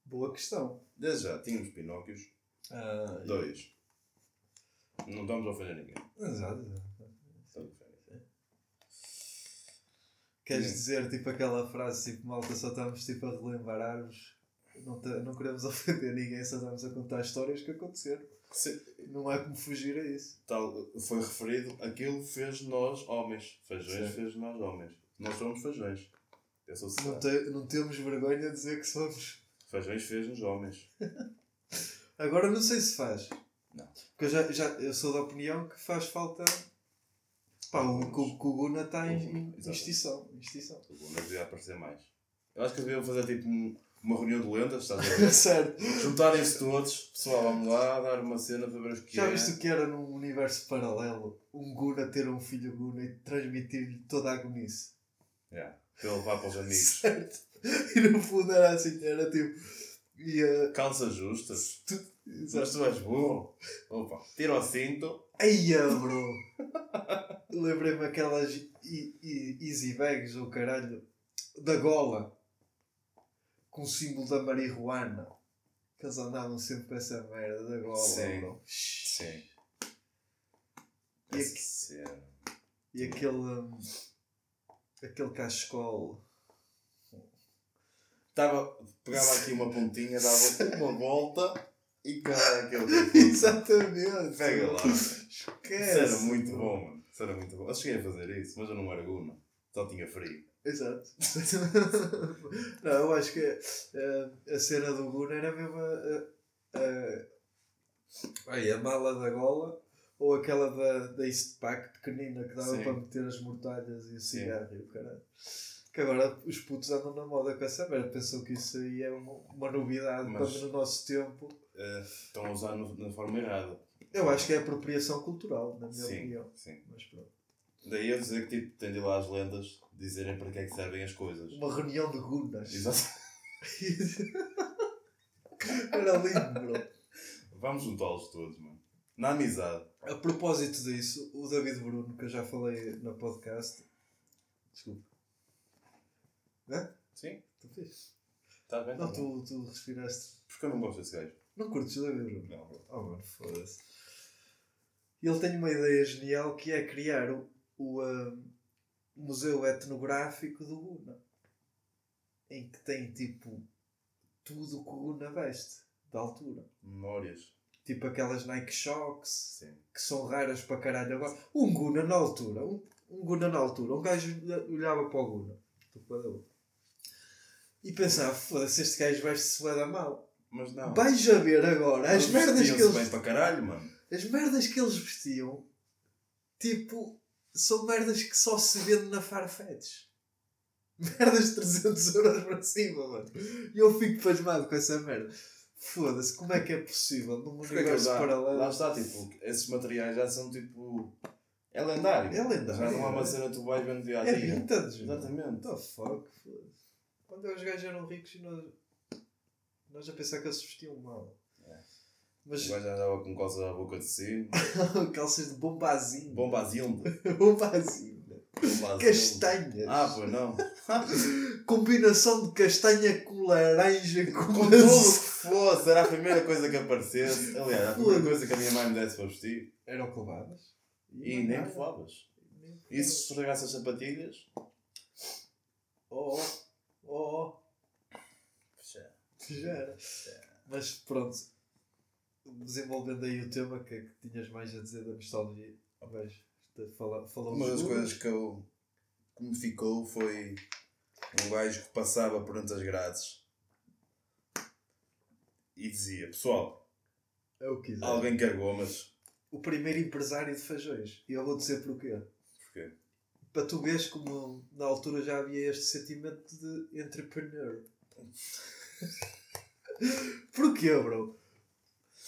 S1: Boa questão.
S2: Desde já, tínhamos Pinóquios.
S1: Ah,
S2: Dois. Não estamos a ofender ninguém.
S1: Exato.
S2: Estamos a ofender ninguém.
S1: Queres
S2: Sim.
S1: dizer tipo aquela frase tipo malta só estamos tipo a relembrar-vos não, te- não queremos ofender ninguém, só estamos a contar histórias que aconteceram.
S2: Se-
S1: Não há como fugir a isso.
S2: tal, foi referido, aquilo fez nós homens. Fajões
S1: Sim.
S2: fez nós homens. Nós somos. Eu sou
S1: Não, te- não temos vergonha de dizer que somos.
S2: Fajões fez-nos homens.
S1: Agora não sei se faz.
S2: Não.
S1: Porque eu, já, já, eu sou da opinião que faz falta. Pá, o, o- o Guna está em, extinção. extinção.
S2: O Luna devia aparecer mais. Eu acho que deviam fazer tipo um- uma reunião de lendas, estás a ver?
S1: certo.
S2: Juntarem-se todos, pessoal, vamos lá, dar uma cena para ver o que
S1: Já
S2: é.
S1: viste o que era num universo paralelo? Um Guna ter um filho Guna e transmitir-lhe toda a agonice.
S2: Yeah. Para levar para os amigos.
S1: Certo. E no fundo era assim, era tipo. Ia.
S2: Calças justas. Mas tu és burro. Opa, tira o cinto.
S1: Eia, bro! Lembrei-me aquelas easy bags, ou caralho, da gola, com o símbolo da marihuana. Que eles andavam sempre com essa merda da gola,
S2: Sim.
S1: bro.
S2: Sim.
S1: E,
S2: Essa
S1: aqu-
S2: cena.
S1: e aquele. aquele cachecol.
S2: Dava, pegava aqui uma pontinha, dava uma volta e cara aquele.
S1: Exatamente!
S2: Pega lá. Isso
S1: Esquece!
S2: era muito bom, mano. Isso era muito bom. Eu cheguei a fazer isso, mas eu não era guna. Só tinha frio.
S1: Exato. não, eu acho que eh, a cena do Guna era mesmo a, a, a, a mala da gola ou aquela da, da Eastpak pequenina que dava
S2: Sim.
S1: para meter as mortalhas e o cigarro e o caralho. Que agora os putos andam na moda com essa merda. Pensam que isso aí é uma, uma novidade
S2: Mas-
S1: quando no nosso tempo.
S2: Eh, estão a usar no- na forma errada.
S1: Eu acho que é apropriação cultural, na minha
S2: Sim,
S1: opinião.
S2: sim.
S1: Mas pronto.
S2: Daí eu dizer que tipo, tem de ir lá as lendas dizerem para que é que servem as coisas.
S1: Uma reunião de gunas.
S2: Exato.
S1: Era lindo, bro.
S2: Vamos juntá-los todos, mano. Na amizade.
S1: A propósito disso, o David Bruno, que eu já falei no podcast. Desculpa. Hã?
S2: Sim,
S1: Tu fez?
S2: está bem.
S1: Não,
S2: tá bem.
S1: tu, tu respiraste.
S2: Porque eu não gosto desse gajo.
S1: Não curtes o David Bruno?
S2: Não.
S1: Oh, mano, foda-se. Ele tem uma ideia genial que é criar o, o ah, Museu Etnográfico do Guna. Em que tem tipo tudo que o Guna veste, da altura.
S2: Memórias.
S1: Tipo aquelas Nike Shocks,
S2: Sim.
S1: que são raras para caralho agora. Um Guna na altura, um, um Guna na altura, um gajo olhava para o Guna Estou com a da boca. E pensava, foda-se, este gajo veste-se bué da mal.
S2: Mas não.
S1: Vais a ver agora as merdas que eles.
S2: bem para caralho, mano.
S1: As merdas que eles vestiam, tipo, são merdas que só se vende na Farfetch. Merdas de 300 euros para cima, mano. E eu fico pasmado com essa merda. Foda-se, como é que é possível num
S2: Porque é
S1: universo
S2: lá,
S1: paralelo?
S2: lá está, tipo, esses materiais já são tipo. É lendário.
S1: É lendário,
S2: Já não há uma
S1: é.
S2: cena tu vais vendo dia a
S1: É vintage.
S2: Exatamente.
S1: What the fuck? foda-se. Quando os gajos eram ricos e nós, nós a pensar que eles se vestiam mal.
S2: É.
S1: Mas
S2: O gajo andava com calças à boca de cima.
S1: calças de bombazinho.
S2: Bombazinho.
S1: bombazinho.
S2: Bombazinho.
S1: Castanhas.
S2: Ah, pois não.
S1: Combinação de castanha com laranja com,
S2: Com tudo que fosse, era a primeira coisa que aparecesse. Aliás, a primeira coisa que a minha mãe me desse para vestir.
S1: Era o que levavas.
S2: E
S1: mais
S2: nem levavas. E se estragasse as sapatilhas?
S1: Oh, oh, oh. Já era. Mas pronto. Desenvolvendo aí o tema que, que tinhas mais a dizer da nostalgia. Mas fala, falamos
S2: Uma das coisas que, eu, que me ficou foi um gajo que passava por entre as grades e dizia: Pessoal,
S1: É que
S2: alguém quer gomas?
S1: O primeiro empresário de feijões. E eu vou dizer. Porquê? Para tu veres como na altura já havia este sentimento de entrepreneur. Porquê, bro?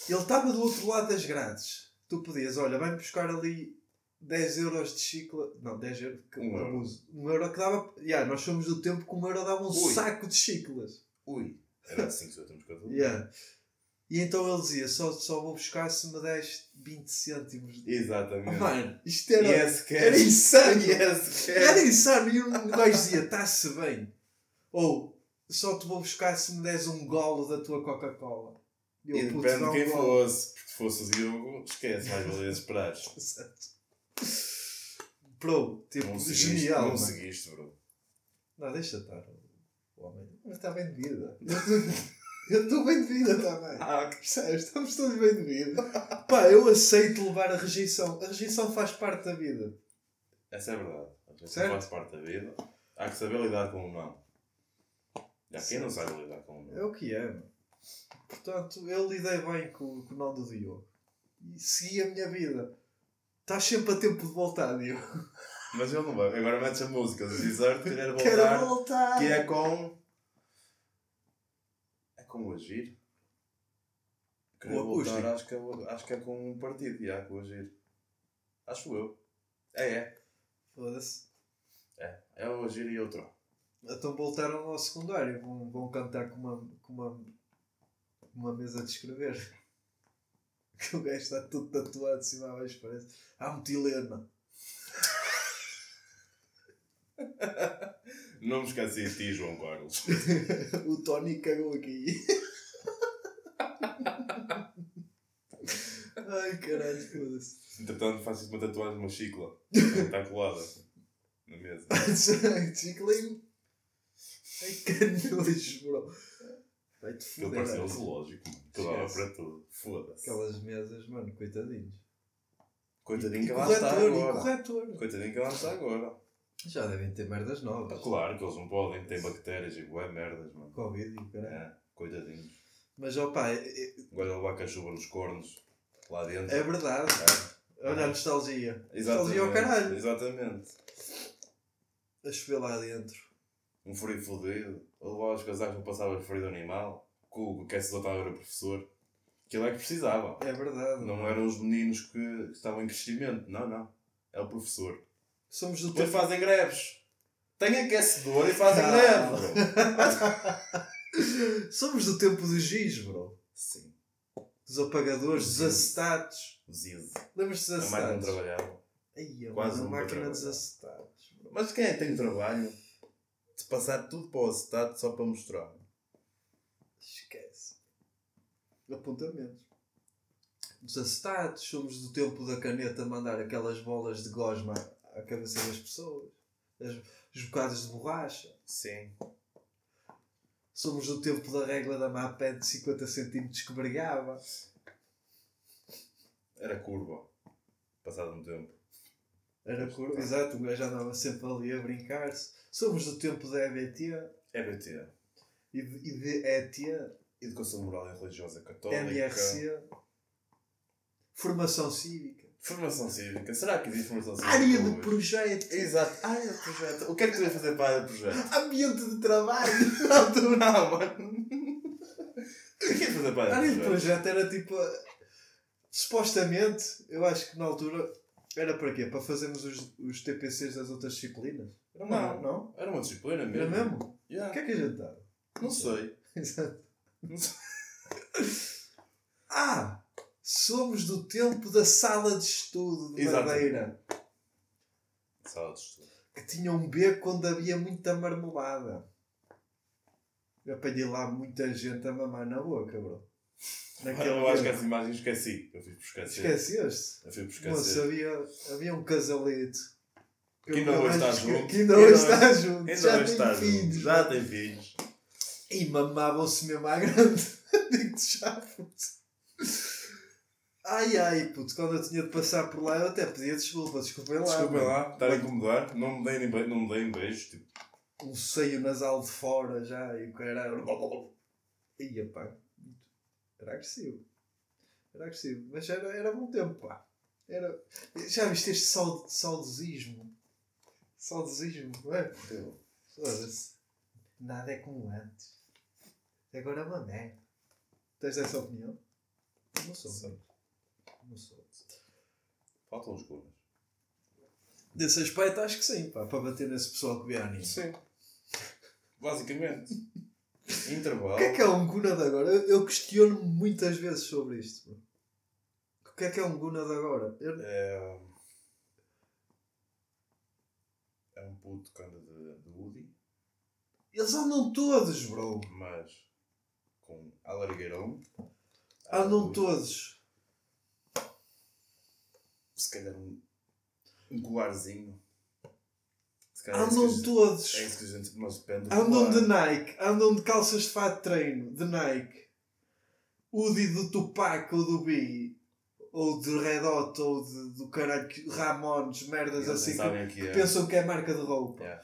S1: Ele estava do outro lado das grades. Tu podias, olha, vai-me buscar ali 10 euros de chicla. Não, 10 euros. Que
S2: Um euro.
S1: abuso. Um euro que dava. Yeah, nós somos do tempo que um euro dava um
S2: Ui.
S1: saco de chiclas.
S2: Ui, era assim que temos que fazer.
S1: Yeah. E então ele dizia: só, só vou buscar se me des 20 cêntimos. De...
S2: Exatamente.
S1: Mano, isto era.
S2: Yes, cash.
S1: Era insano!
S2: Yes, cash.
S1: Era insano! E o gajo dizia: está-se bem. Ou só te vou buscar se me des um golo da tua Coca-Cola.
S2: E
S1: eu, "Putz,
S2: depende de
S1: um
S2: quem
S1: golo."
S2: fosse. Porque se fosse o Diogo, esquece, mais valia esperar.
S1: Bro, tipo,
S2: Não seguiste,
S1: genial.
S2: não seguiste, bro.
S1: Não, deixa estar. O homem. Mas está vida. Eu estou bem de vida também.
S2: Ah,
S1: Percebes? Estamos todos bem de vida. Pá, eu aceito levar a rejeição. A rejeição faz parte da vida.
S2: Essa é verdade. A
S1: Certo.
S2: faz parte da vida. Há que saber lidar com o não. E há quem não sabe lidar com o
S1: É
S2: não.
S1: o que é, mano. Portanto, eu lidei bem com, com o não do Diogo. E segui a minha vida. Estás sempre a tempo de voltar, Diogo.
S2: Mas ele não vai. Agora metes a música do Desert, querer voltar.
S1: Quero voltar.
S2: Que é com. Com Agir. Querer
S1: O
S2: voltar, acho que, é, acho que é com um partido, já, com Agir. Acho eu. É, é.
S1: Foda-se.
S2: É, é o Agir e outro.
S1: Então voltaram ao secundário. Vão, vão cantar com uma, com uma, uma mesa de escrever. Que o gajo está todo tatuado de cima a baixo, parece. Ah, mutilena.
S2: Não me esqueci de ti, João Carlos.
S1: o Tony cagou aqui. Ai caralho, foda-se.
S2: Entretanto, faço uma tatuagem uma chicla. Está colada. Na mesa.
S1: Chiclin. Ai que nojo, bro. Vai-te
S2: Ele
S1: foder.
S2: um
S1: olha.
S2: zoológico. mano. Que dava para tudo. Foda-se.
S1: Aquelas mesas, mano, coitadinhos.
S2: Coitadinho
S1: E
S2: que lá está
S1: e
S2: agora. Coitadinho que lá está agora.
S1: Já devem ter merdas novas.
S2: Ah, Claro que eles não podem, tem bactérias e boé merdas, mano.
S1: Covid e caralho.
S2: É, coitadinhos.
S1: Mas é, é-
S2: Agora levar com a chuva nos cornos, lá dentro.
S1: é verdade.
S2: É.
S1: Olha a nostalgia.
S2: Exatamente.
S1: Nostalgia ao caralho.
S2: Exatamente.
S1: A chover lá dentro.
S2: Um frio fodido. A levar os casacos para passar o frio do animal. Que o aquecedor estava a ver o professor. Aquilo é que precisava.
S1: É verdade.
S2: Não eram os meninos que que estavam em crescimento. Não, não. É o professor.
S1: Somos do
S2: Depois
S1: tempo.
S2: fazem greves. Têm aquecedor e fazem greve.
S1: Somos do tempo dos giz, bro.
S2: Sim.
S1: Dos apagadores, dos acetatos.
S2: O Ziz.
S1: Lembras-te dos
S2: A máquina não
S1: acetatos?
S2: trabalhava.
S1: Ai, a
S2: Quase
S1: a
S2: nunca
S1: máquina dos acetatos.
S2: Mas quem é que tem trabalho de passar tudo para o acetato só para mostrar?
S1: Esquece. Apontamentos. Dos acetatos, somos do tempo da caneta mandar aquelas bolas de gosma à cabeça das pessoas. As, os bocados de borracha.
S2: Sim.
S1: Somos do tempo da regra da mapé de 50 cm que brilhava.
S2: Era curva. Passado um tempo.
S1: Era curva. Exato, um gajo andava sempre ali a brincar-se. Somos do tempo da EBT
S2: EBT.
S1: e de, e de ET,
S2: Educação Moral e Religiosa Católica.
S1: MRC, formação cívica,
S2: Formação Cívica. Será que existe formação cívica?
S1: área de projeto,
S2: Exato. Área de projeto. O que é que tu ia fazer para a área de projeto?
S1: ambiente de trabalho.
S2: Não, tu não, mano. O que é que ia fazer para
S1: A área
S2: área
S1: de
S2: projeto?
S1: era tipo. Supostamente, eu acho que na altura era para quê? Para fazermos os, os TPCs das outras disciplinas? Era uma-
S2: Não.
S1: não?
S2: Era uma disciplina
S1: Era
S2: mesmo.
S1: mesmo? O
S2: Yeah.
S1: que é que a gente dava?
S2: Não sei.
S1: Exato.
S2: Não sei.
S1: Ah! Somos do tempo da sala de estudo de
S2: Exato.
S1: madeira.
S2: Sala de estudo.
S1: Que tinha um beco onde havia muita marmelada. Eu apanhei lá muita gente a mamar na boca, bro. Naquele
S2: eu acho que essa imagem esqueci. Eu por esquecer.
S1: Esqueceste?
S2: Eu fiz por
S1: Moço, havia, havia um casalito.
S2: Que ainda hoje está junto.
S1: Que ainda hoje está junto. Já tem filhos.
S2: Já tem filhos.
S1: E mamavam-se mesmo à grande. Digo-te já, puto. Ai ai, puto, quando eu tinha de passar por lá eu até pedia desculpa, desculpem lá.
S2: Desculpem
S1: mano.
S2: lá, estar a incomodar. Não me deem não me deem beijo. Tipo,
S1: Um seio nasal de fora já e o caralho. Ia pá, era agressivo. Era agressivo, mas era, era bom tempo, pá. Era... Já viste este saud saudosismo? Saudosismo, não é? Nada é como antes. Agora é uma merda. Tens essa opinião? Não sou.
S2: Sim. Faltam os gomas.
S1: Desse aspecto, acho que sim, pá, para bater nesse pessoal que vê anime.
S2: Sim. Basicamente. Intervalo.
S1: O que é que é um Guna de agora? Eu, eu questiono-me muitas vezes sobre isto. O que é que é um Guna de agora? Eu-
S2: É. É um puto que anda de, de Woody,
S1: Eles andam todos, bro.
S2: mas com alargueirão.
S1: Andam todos.
S2: Se calhar um, um colarzinho. Calhar é
S1: Andam
S2: a gente-
S1: todos.
S2: É isso que a gente depende.
S1: Andam de Nike. Andam de calças de fato de treino. De Nike. Udi do Tupac ou do Biggie. Ou de Red Hot ou de, do caralho Ramones, merdas
S2: Eles
S1: assim que,
S2: que
S1: que
S2: é.
S1: pensam que é marca de roupa.
S2: Yeah.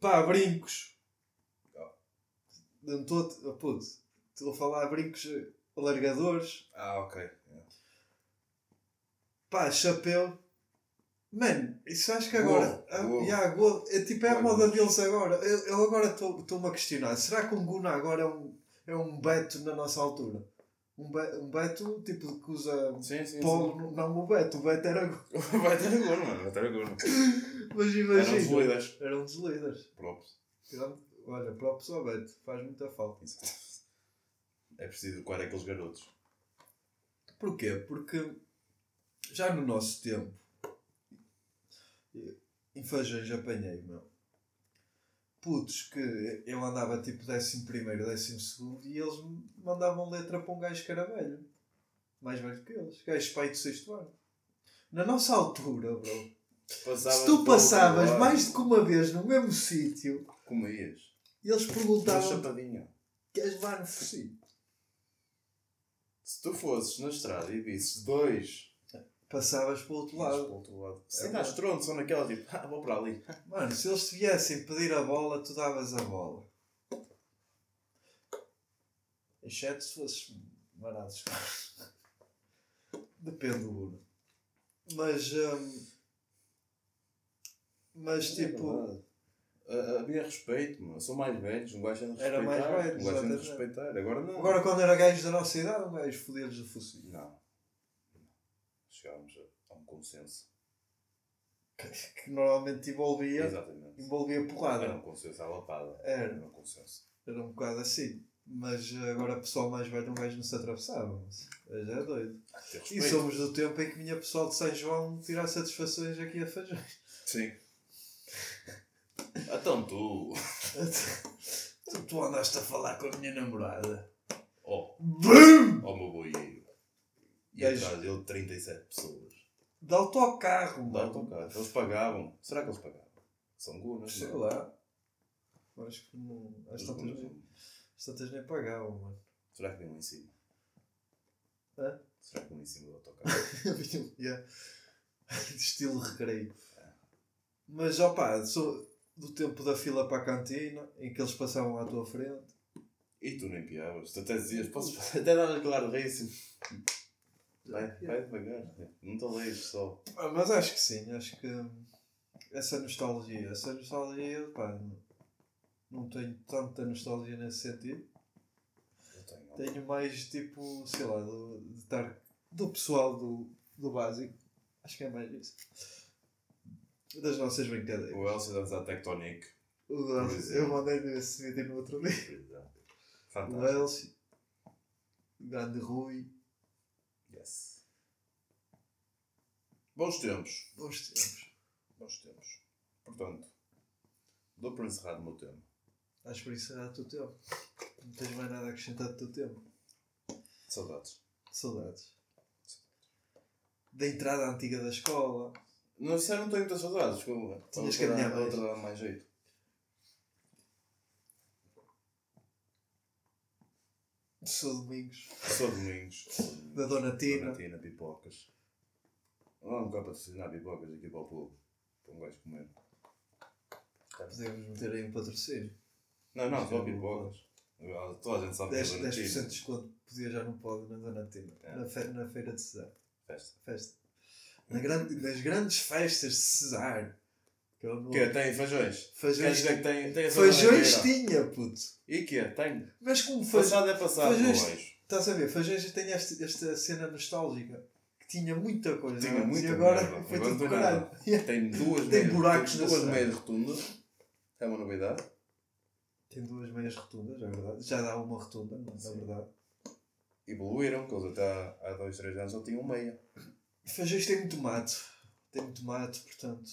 S1: Pá, brincos. Não estou. a- oh, puto, Estou a falar brincos eh, alargadores.
S2: Ah, ok.
S1: Pá, chapéu. Mano, isso acho que agora.
S2: Gorro,
S1: ah,
S2: gorro.
S1: yeah, gorro. é tipo é a moda deles agora. Eu, eu agora estou-me a questionar. Será que um Guna agora é um, é um Beto na nossa altura? Um, be, um Beto tipo que usa
S2: Sim, sim.
S1: polo, não o Beto. O Beto era.
S2: sim. Vai ter agora, mano. Vai ter agora.
S1: Mas
S2: Eram os
S1: imagina.
S2: líderes.
S1: Era um dos líderes.
S2: Próprios.
S1: Olha, próprio ao Beto. Faz muita falta.
S2: É preciso educar aqueles garotos.
S1: Porquê? Porque já no nosso tempo, em Fajões apanhei, meu. Putos que eu andava tipo décimo primeiro, décimo segundo e eles mandavam letra para um gajo que era velho. Mais velho que eles. Gajo pai do sexto ano. Na nossa altura, bro.
S2: Passavas
S1: se tu passavas mais do que uma vez no mesmo sítio,
S2: Comias.
S1: eles
S2: Uma
S1: perguntavam
S2: chapadinha.
S1: queres levar no focinho?
S2: Se tu fosses na estrada e visses dois
S1: passavas para o outro lado.
S2: para o outro lado.
S1: É
S2: Sem dar estrondo, só naquela tipo, ah, vou para ali.
S1: Mano, se eles te viessem pedir a bola, tu davas a bola. Exceto se fosses baratos. Depende do Uno. Mas. hum, mas
S2: É
S1: tipo.
S2: Havia respeito, mano. São mais velhos, um gajo de
S1: Era
S2: respeitar.
S1: mais velho,
S2: um gajo de
S1: exatamente.
S2: respeitar. Agora não.
S1: Agora quando era gajos da nossa idade, um gajo fodia-lhes o focinho.
S2: Não. Chegámos a, a um consenso.
S1: Que normalmente envolvia,
S2: Exatamente.
S1: envolvia
S2: Era
S1: porrada.
S2: um consenso à lapada.
S1: Era.
S2: Era um consenso.
S1: Era um bocado assim. Mas agora pessoal mais velho, um gajo não se atravessava. mas Já é doido.
S2: Ter
S1: E somos do tempo em que vinha pessoal de São João tirar satisfações aqui a Fajões.
S2: Sim. Então tu.
S1: Tu, tu andaste a falar com a minha namorada.
S2: Oh,
S1: BUM!
S2: oh meu boieiro. E atrás dele 37 pessoas.
S1: De autocarro, mano.
S2: autocarro. Eles pagavam. Será que eles pagavam? São gunas.
S1: Sei
S2: não?
S1: lá. Acho que não. As tantas, nem- as tantas nem pagavam, mano.
S2: Será que lá em cima?
S1: Hã?
S2: Será que lá em cima do autocarro?
S1: yeah. De estilo recreio. Mas opá, sou do tempo da fila para a cantina, em que eles passavam à tua frente.
S2: E tu nem piavas. Tu até dizias, posso até dar aquele ar de. Vai, vai devagar. Não te leixes só.
S1: Ah, Mas acho que sim, acho que essa nostalgia, essa nostalgia, pá, não, tenho tanta nostalgia nesse sentido.
S2: Eu tenho.
S1: Tenho mais tipo, sei lá, do, de estar do pessoal do, do básico. Acho que é mais isso. Das nossas brincadeiras.
S2: O Elcio dança Tectonic.
S1: O Elcio, eu mandei-lhe esse vídeo no outro dia. O. Elcio, grande Rui,
S2: Yes. Bons tempos.
S1: bons tempos.
S2: Bons tempos. Portanto, dou por encerrado o meu tema.
S1: Acho por era o teu tempo. Não tens mais nada a acrescentar do teu tempo.
S2: Saudades.
S1: Saudades. Da entrada antiga da escola.
S2: Não, isso eu não tenho muitas saudades.
S1: Tinhas que mais.
S2: outra dá mais jeito.
S1: Sou Domingos.
S2: Sou Domingos.
S1: Da Dona Tina.
S2: Dona Tina, pipocas. Não nunca patrocinar pipocas aqui para o povo. Para um gajo comer.
S1: Podemos meter aí um patrocínio.
S2: Não, não, só pipocas. Toda a gente sabe que é
S1: 10%,
S2: Dona
S1: 10 de
S2: Tina.
S1: desconto podia já não pode na Dona Tina.
S2: É.
S1: Na, fe- na feira de Cesar.
S2: Festa.
S1: Festa. Na grande, nas grandes festas de Cesar. Que é.
S2: Que é? Tem feijões?
S1: Feijões,
S2: tem, tem
S1: feijões tinha, puto.
S2: E que é? Tem.
S1: Mas como feijões.
S2: Passado é passado,
S1: Feijões-. Estás a ver? Feijões tem este- esta cena nostálgica. Que tinha muita coisa.
S2: Tinha
S1: antes,
S2: muita
S1: E agora
S2: merda.
S1: foi
S2: Agora
S1: tudo do
S2: tem
S1: caralho.
S2: Tem duas
S1: Tem
S2: meias,
S1: buracos
S2: tem duas meias rotundas. É uma novidade.
S1: Tem duas meias rotundas, é verdade. Já dá uma rotunda, é
S2: Sim.
S1: verdade.
S2: Evoluíram, que eles até há, há dois, três anos só tinham meia.
S1: Feijões tem muito mato. Tem muito mato, portanto.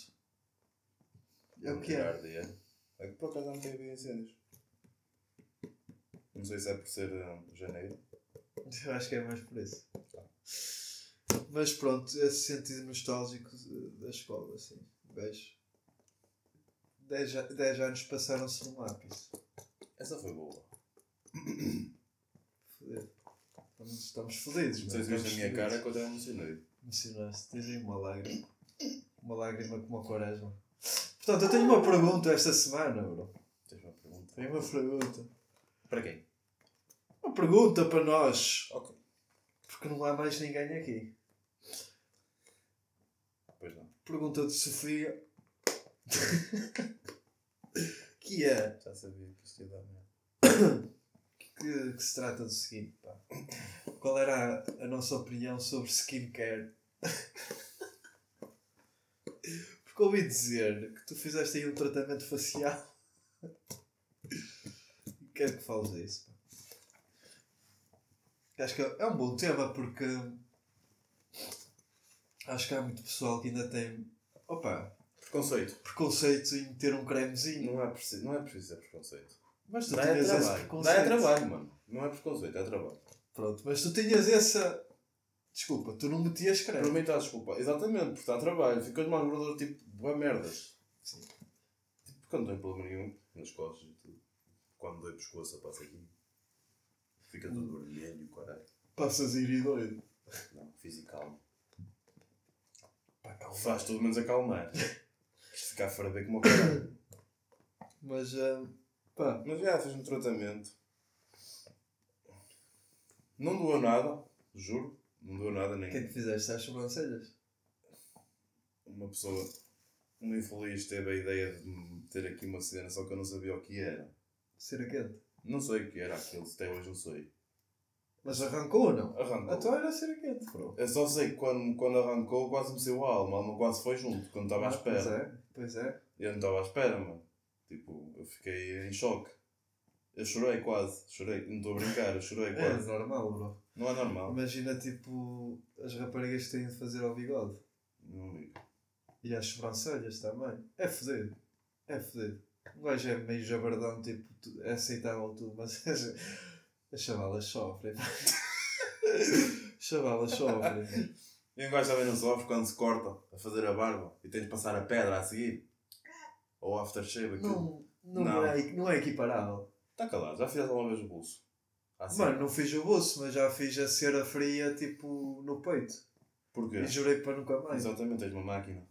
S1: É o que é.
S2: É. É que por acaso não tem havido incêndios. Não sei se é por ser ah, janeiro.
S1: Eu acho que é mais por isso. Mas pronto, esse sentido nostálgico da escola, assim. Vejo. 10 anos passaram-se num lápis.
S2: Essa foi boa.
S1: Foder. Estamos, estamos fodidos,
S2: Não sei se
S1: mano.
S2: viste a minha cara que eu emocionei.
S1: Mencionaste, tens aí uma lágrima. Uma lágrima como a quaresma. Portanto, eu tenho uma pergunta esta semana, bro.
S2: Tens uma pergunta?
S1: Tenho uma pergunta.
S2: Para quem?
S1: Uma pergunta para nós.
S2: Ok.
S1: Porque não há mais ninguém aqui.
S2: Pois não.
S1: Pergunta de Sofia. que é.
S2: Já sabia que isto ia dar merda.
S1: Que, que se trata do seguinte, pá. Qual era a, a nossa opinião sobre skincare? Porque ouvi dizer que tu fizeste aí um tratamento facial. Quero que fales disso. Acho que é um bom tema porque acho que há muito pessoal que ainda tem opa,
S2: Preconceito.
S1: preconceito em ter um cremezinho.
S2: Não é preciso, não é preciso ter preconceito.
S1: Mas tu
S2: Dá é
S1: tinhas esse
S2: trabalho.
S1: preconceito.
S2: Dá é trabalho, mano. Não é preconceito, é trabalho.
S1: Pronto, mas tu tinhas essa. Desculpa, tu não metias
S2: Para
S1: creme.
S2: mim está desculpa. Exatamente, porque está a trabalho. Ficas mais gordura tipo, boa merdas.
S1: Sim.
S2: Tipo, não tenho problema nenhum nas costas e tudo. Quando dói pescoço, eu passo aqui. Fica tudo vermelho, caralho.
S1: Passas iridoide.
S2: Não, fisical. Faz tudo menos acalmar. Isto ficar fora bem como caralho.
S1: Mas, ah, pá,
S2: Mas já fez um tratamento. Não doeu nada, juro. Não doeu nada
S1: o que é
S2: nem.
S1: que fizeste às sobrancelhas?
S2: Uma pessoa, um infeliz, teve a ideia de ter aqui uma cena, só que eu não sabia o que era.
S1: Cera quente.
S2: Não sei o que era aquilo, até hoje não sei.
S1: Mas arrancou ou não?
S2: Arrancou.
S1: Então era cera quente, bro.
S2: Eu só sei que quando, quando arrancou quase me saiu a alma, a alma quase foi junto, quando estava à
S1: Ah, Pois
S2: espera.
S1: é, pois é.
S2: Eu não estava à espera, mano. Tipo, eu fiquei em choque. Eu chorei quase, chorei, não estou a brincar, eu chorei
S1: É
S2: quase.
S1: normal, bro.
S2: Não é normal.
S1: Imagina, tipo, as raparigas que têm de fazer ao bigode.
S2: Não ligo.
S1: E às sobrancelhas também. É fodido. É fodido. Um gajo é meio jabardão, tipo, é aceitável tudo, mas as, as chavalas sofrem. chavalas sofrem.
S2: E um gajo também não sofre quando se corta a fazer a barba e tem de passar a pedra a seguir. Ou aftershave aquilo.
S1: Não, não,
S2: Não.
S1: É, não é equiparável.
S2: Está calado, já fizeste alguma vez o bolso? Assim.
S1: Mano, não fiz o bolso, mas já fiz a cera fria, tipo, no peito.
S2: Porquê?
S1: E jurei para nunca mais.
S2: Exatamente, tens uma máquina.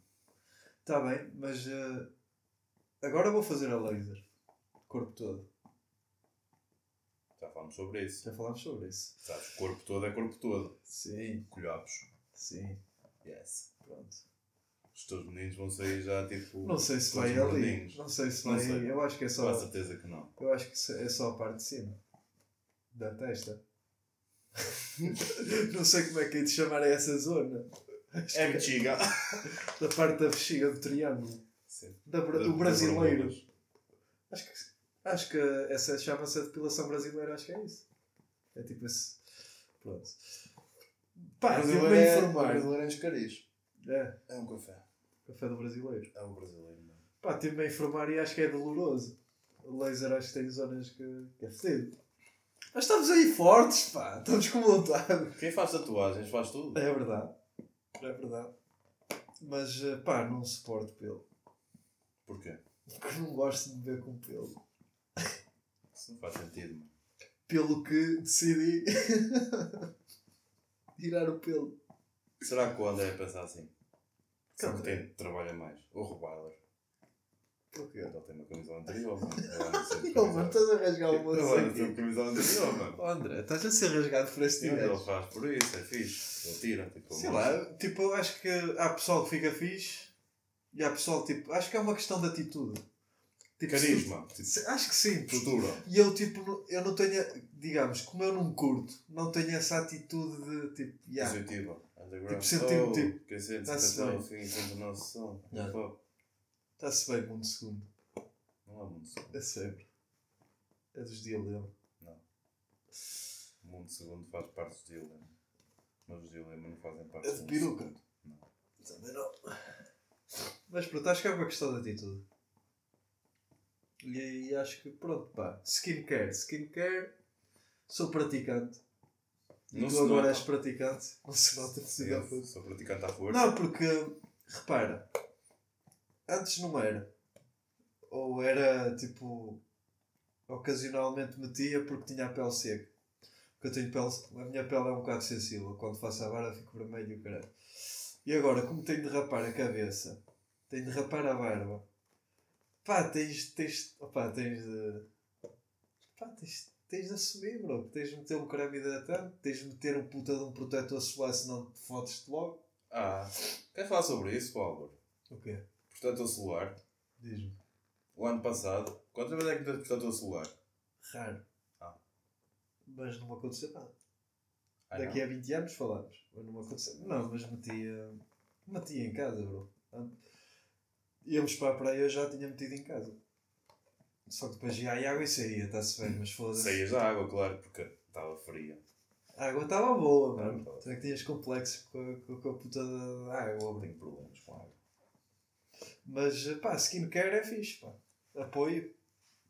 S1: Está bem, mas eh, agora vou fazer a laser. Corpo todo.
S2: Já falamos sobre isso.
S1: Já falámos sobre isso.
S2: Sabes, corpo todo é corpo todo.
S1: Sim,
S2: Colhapos.
S1: sim.
S2: Yes.
S1: Pronto.
S2: Os teus meninos vão sair já tipo.
S1: Não sei se vai ali.
S2: gordinhos.
S1: Não sei se vai.
S2: sei.
S1: Eu acho que é
S2: Com
S1: só.
S2: a certeza que não.
S1: Eu acho que é só a parte de cima. Da testa. não sei como é que é de chamar a essa zona.
S2: É bexiga.
S1: da parte da bexiga do triângulo.
S2: Sim.
S1: Da, bra-
S2: Da-
S1: o
S2: da
S1: brasileiro. Acho que, acho que essa chama-se a depilação brasileira, acho que é isso. É tipo esse. Pronto. Pá, tive-me a
S2: é-
S1: informar.
S2: Brasileiro é escariz.
S1: É,
S2: É um café.
S1: café do brasileiro.
S2: É o brasileiro, mano.
S1: Pá, tive-me a informar e acho que é doloroso. O laser acho que tem zonas que, que é fedido. Mas estamos aí fortes, pá. Estamos com vontade.
S2: Quem faz tatuagens faz tudo.
S1: É verdade. É verdade. Mas, eh, pá, não suporto pelo.
S2: Porquê?
S1: Porque não gosto de beber com pelo.
S2: Isso não faz sentido, mano.
S1: Pelo que decidi tirar o pelo.
S2: Será que o André pensa assim? Só que tem, trabalha mais. O Rebaler.
S1: Porquê?
S2: Ele tem uma camisola anterior, mano.
S1: Não, mano, estás a rasgar o moço
S2: ando
S1: aqui.
S2: sempre camisola anterior, mano.
S1: Oh, André, estás a ser rasgado por este
S2: Sim, ele faz por isso, é fixe. Ele tira, tipo,
S1: Sei
S2: uma-
S1: lá, tipo, eu acho que há pessoal que fica fixe e há pessoal, tipo, acho que é uma questão de atitude. Tipo,
S2: Carisma, tipo,
S1: Acho que sim,
S2: postura.
S1: E eu, tipo, eu não tenho, digamos, como eu não curto, não tenho essa atitude de, tipo, yeah,
S2: Positiva. Underground.
S1: Tipo, sentir-me,
S2: oh,
S1: tipo,
S2: Quem sente
S1: tá-se
S2: se até
S1: bem.
S2: ao fim, sente o nosso som.
S1: Yeah. Está-se bem mundo segundo.
S2: Não é mundo segundo.
S1: É sempre. É dos dilema.
S2: O mundo segundo faz parte dos dilema. Mas os dilema não fazem parte
S1: É
S2: do
S1: de
S2: mundo
S1: peruca.
S2: segundo. Não.
S1: Também não. Mas pronto, acho que é uma questão de atitude. E aí acho que, pronto, pá. Skincare. Skincare. Sou praticante. E
S2: Não
S1: tu agora
S2: nota.
S1: és praticante. Não se nota possível.
S2: sou praticante à força.
S1: Não, porque, repara, antes não era. Ou era tipo. Ocasionalmente metia porque tinha a pele seca. Porque eu tenho pele. A minha pele é um bocado sensível. Quando faço a barba fico vermelho e caralho. E agora, como tenho de rapar a cabeça, tenho de rapar a barba. Pá, tens. tens opá, tens de. Pá, tens, tens de assumir, bro. Tens de meter um creme hidratante, tens de meter um puta de um protetor solar, senão te fodes-te logo.
S2: Ah, quer falar sobre isso, Álvaro?
S1: O quê?
S2: Protetor solar.
S1: Diz-me.
S2: O ano passado, quantas vezes é que meteste protetor solar?
S1: Raro.
S2: Ah.
S1: Mas não me aconteceu nada.
S2: Ah,
S1: Daqui
S2: não?
S1: a 20 anos falamos. Mas não me aconteceu. Não, mas metia. Metia em casa, bro. Íamos para a praia eu já tinha metido em casa. Só que depois ia a água e saía, está-se bem, mas foda-se.
S2: Saías da água, claro, porque estava fria.
S1: A água estava boa, mano. Tu é que tinhas complexos com a, com a- a puta da água.
S2: Tenho problemas com água.
S1: Mas pá, skincare é fixe, pá. Apoio.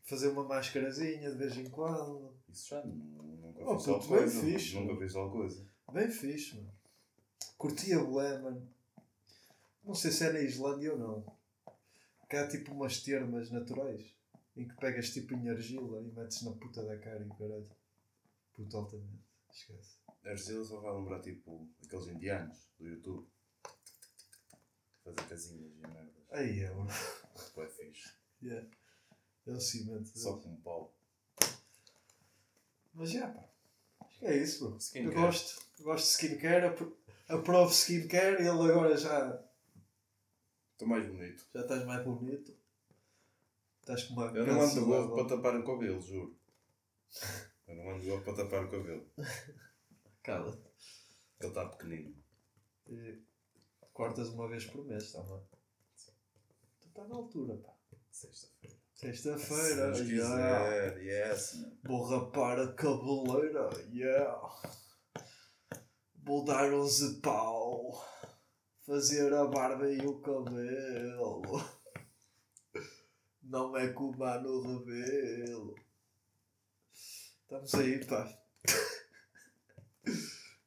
S1: Fazer uma máscarazinha de vez em quando.
S2: Isso já nu- nunca
S1: Oh,
S2: fiz tal coisa.
S1: fixe,
S2: Nunca fiz tal coisa.
S1: Bem fixe, mano. Curtia bué, mano. Não sei se é na Islândia ou não. Que há tipo umas termas naturais em que pegas tipo em argila e metes na puta da cara e caralho. Puto altamente. Esquece.
S2: A argila só vai lembrar tipo aqueles indianos do YouTube. Fazer casinhas e merdas.
S1: Aí é, bro.
S2: Pô, é fixe.
S1: Yeah. É o cimento.
S2: Só com um pau.
S1: Mas já, pá. Acho que é isso, bro. Eu
S2: Skincare.
S1: gosto. Gosto de skincare. apro- Aprovo skincare e ele agora já,
S2: Estou mais bonito.
S1: já estás mais bonito. Estás com uma
S2: Eu não ando gorro para tapar o cabelo, juro. Eu não ando de gorro para tapar o cabelo.
S1: Cala.
S2: Ele está pequenino.
S1: E cortas uma vez por mês, está bem? Tu está na altura, pá.
S2: Sexta-feira.
S1: Sexta-feira,
S2: Se
S1: yeah.
S2: yes.
S1: Vou rapar a cabeleira, yeah. Vou dar uns de pau. Fazer a barba e o cabelo. Não é cumar no rebelo. Estamos aí, pá.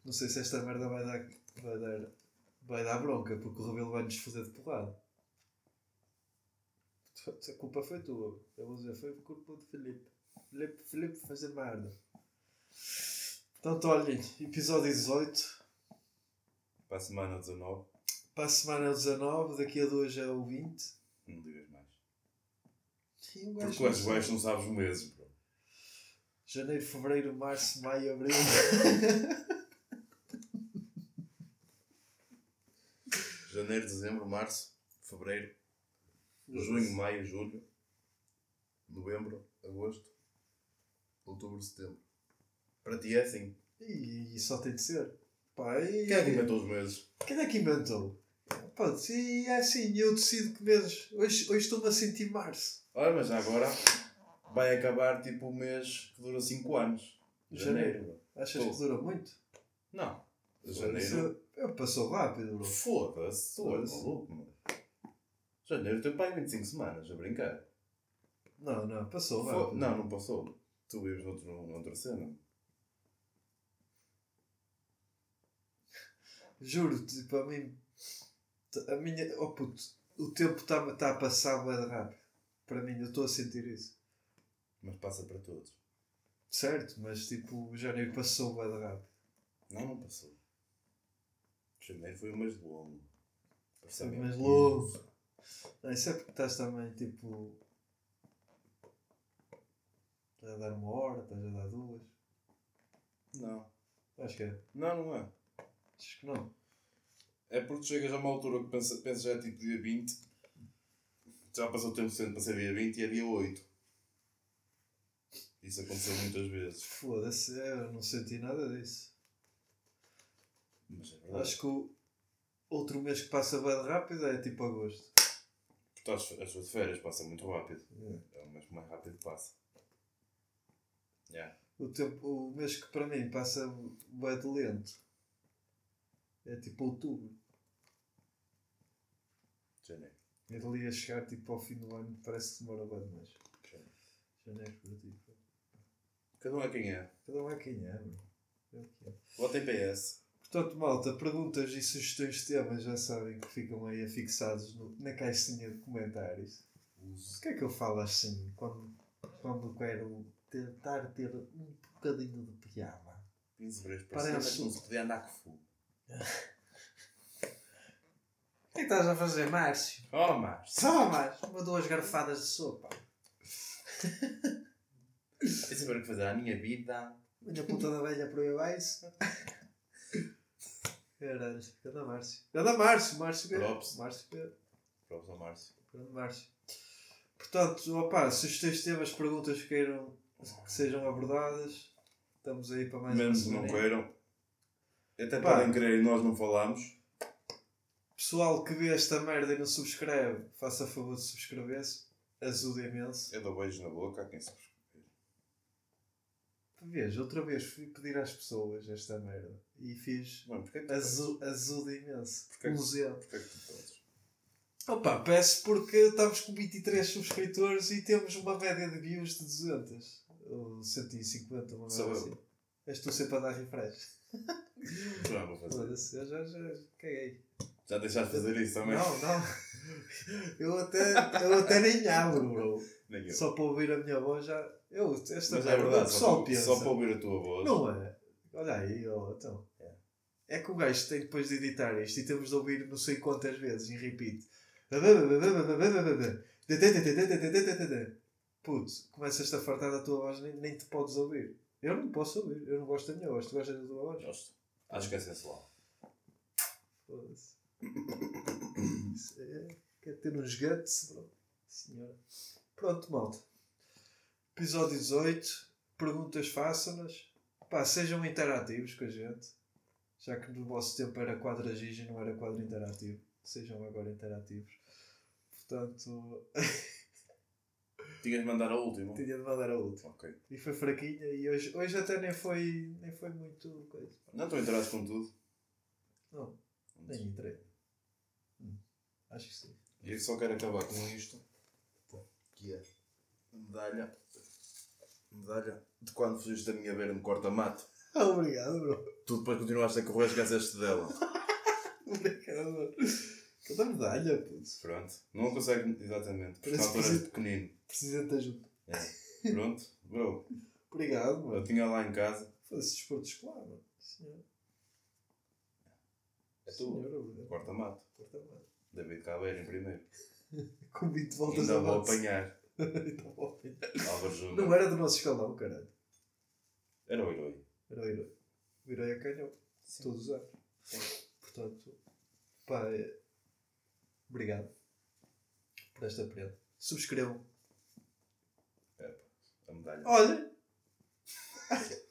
S1: Não sei se esta merda vai dar, vai dar, vai dar bronca, porque o rebelo vai nos foder de porrada. A culpa foi tua. Eu vou dizer, foi culpa de Felipe. Felipe, Felipe fazer merda. Portanto, olhem, episódio 18.
S2: Para a semana 19,
S1: Para a semana é o 19, daqui a duas é o 20.
S2: não digas mais.
S1: Gajo
S2: Porque
S1: sabe.
S2: baixos não sabes os meses, bro.
S1: Janeiro, fevereiro, março, maio, abril.
S2: Janeiro, dezembro, março, fevereiro, junho, maio, julho, novembro, agosto, outubro, setembro. Para ti é assim.
S1: E, e só tem de ser. Pá, e...
S2: Quem é que inventou os meses?
S1: Quem é que inventou? Pá, e é assim, eu decido que meses. Hoje, hoje estou-me a sentir março.
S2: Olha, mas agora vai acabar tipo o mês que dura 5 anos.
S1: Janeiro.
S2: bro.
S1: Achas
S2: Tô.
S1: que dura muito?
S2: Não.
S1: Isso,
S2: Janeiro.
S1: eu- passou rápido, bro.
S2: Foda-se, tu és maluco, mano. Janeiro tem pai 25 semanas a brincar.
S1: Não, não, passou
S2: Fo-
S1: rápido.
S2: Não, não passou. Tu vives noutro, noutra cena.
S1: Juro-te, para mim, t- a minha, oh puto, o tempo está tá a passar bem rápido. Para mim, eu estou a sentir isso.
S2: Mas passa para todos.
S1: Certo, mas tipo, janeiro passou bem rápido.
S2: Não, não passou. Janeiro foi um mês longo.
S1: Foi mês longo. Não, isso é porque estás também, tipo, estás a dar uma hora, estás a dar duas.
S2: Não.
S1: Acho que é.
S2: Não, não é.
S1: Acho que não.
S2: É porque chegas a uma altura que pensa, pensa já é tipo dia 20. Já passou o tempo suficiente para ser dia 20 e é dia 8. Isso aconteceu muitas vezes.
S1: Foda-se, eu não senti nada disso.
S2: Mas é verdade.
S1: Acho que o outro mês que passa bem rápido é tipo agosto.
S2: Porque as, as suas férias passam muito rápido.
S1: É.
S2: É o mês que mais rápido passa. Yeah.
S1: O, tempo, o mês que para mim passa bem de lento é tipo outubro.
S2: Janeiro.
S1: Ele ali a chegar tipo ao fim do ano parece que demora bem demais.
S2: Janeiro.
S1: Janeiro para ti. pá.
S2: Cada um é quem é.
S1: Cada um é quem é, mano. É o que é.
S2: Bota em PS.
S1: Portanto, malta, perguntas e sugestões de temas já sabem que ficam aí afixados no- na caixinha de comentários. O que é que eu falo assim quando, quando quero tentar ter um bocadinho de piada? Parece-
S2: que não se podia andar com fogo.
S1: O que é que estás a fazer, Márcio?
S2: Oh, mas.
S1: Só mais uma duas garfadas de sopa.
S2: Eu saber o que fazer à minha vida.
S1: Minha puta da velha por aí abaixo. Caralho, cada Márcio. Cada Márcio, Márcio Pedro.
S2: Props.
S1: Márcio Pedro.
S2: Professor Márcio.
S1: Grande Márcio. Portanto, opá, sugestões temas, perguntas que queiram que sejam abordadas, estamos aí para mais
S2: Menos
S1: uma
S2: não
S1: semana.
S2: queiram. Até
S1: Pá.
S2: podem querer e nós não falamos.
S1: Pessoal que vê esta merda e não subscreve, faça favor de subscrever-se. Ajuda imenso.
S2: Eu dou beijos na boca a quem se
S1: Veja, outra vez fui pedir às pessoas esta merda e fiz
S2: Mano, porquê que tu fazes?
S1: azu- ajuda imenso.
S2: Porquê?
S1: Um zero.
S2: Porquê que tu fazes?
S1: Opa, peço porque estamos com 23 subscritores e temos uma média de views de 200. Ou 150, uma merda assim. És tu sempre a dar refresh.
S2: Já vou fazer.
S1: Eu já, já caguei.
S2: Já deixaste de fazer isso também?
S1: Não, não. Eu até, eu até nem abro, bro.
S2: Nem eu.
S1: Só para ouvir a minha voz já. Eu, esta
S2: Mas é verdade, só, para-
S1: pensa.
S2: só para ouvir a tua voz.
S1: Não é? Olha aí, ó, então. É que o gajo tem depois de editar isto e temos de ouvir não sei quantas vezes em repeat. Putz, começas-te a fartar da tua voz, nem, nem te podes ouvir. Eu não posso ouvir, eu não gosto da minha voz. Tu gostas da tua voz?
S2: Gosto. Acho que é sensual.
S1: Foda-se. É- Quer ter uns guts, bro. Senhora. Pronto, malta. Episódio 18. Perguntas façam-nas. Pá, sejam interativos com a gente. Já que no vosso tempo era quadragígio e não era quadro interativo. Sejam agora interativos. Portanto,
S2: Tinhas de mandar a última.
S1: tinha de mandar a última.
S2: Ok.
S1: E foi fraquinha e hoje, hoje até nem foi, nem foi muito coisa.
S2: Não estou inteirado com tudo.
S1: Não, nem entrei. Hum, acho que sim.
S2: E eu só quero acabar com isto. Que é medalha. Medalha de quando fugiste da minha beira no corta-mato.
S1: Obrigado, bro.
S2: Tu depois continuaste a correr, esqueceste dela.
S1: Obrigado, bro. Cada medalha, putz.
S2: Pronto. Não consegue exatamente. Porque na altura
S1: sim.
S2: pequenino.
S1: Precisa de ajuda.
S2: É. Pronto. Bro.
S1: Obrigado,
S2: Eu
S1: mano.
S2: tinha lá em casa.
S1: Foda-se desporto escolar, mano. Senhor.
S2: É tu. Corta-mato.
S1: Corta-mato.
S2: David Cabeira em primeiro.
S1: Com 20 voltas
S2: Ainda
S1: a
S2: vou apanhar.
S1: Ainda vou apanhar.
S2: Álvaro Júnior.
S1: Não era do nosso escalão, caralho.
S2: Era o herói.
S1: Era o herói. O herói é canhão. Todos os anos. Portanto, pá, é... obrigado por esta prenda. Subscrevam.
S2: A medalha.
S1: Olha!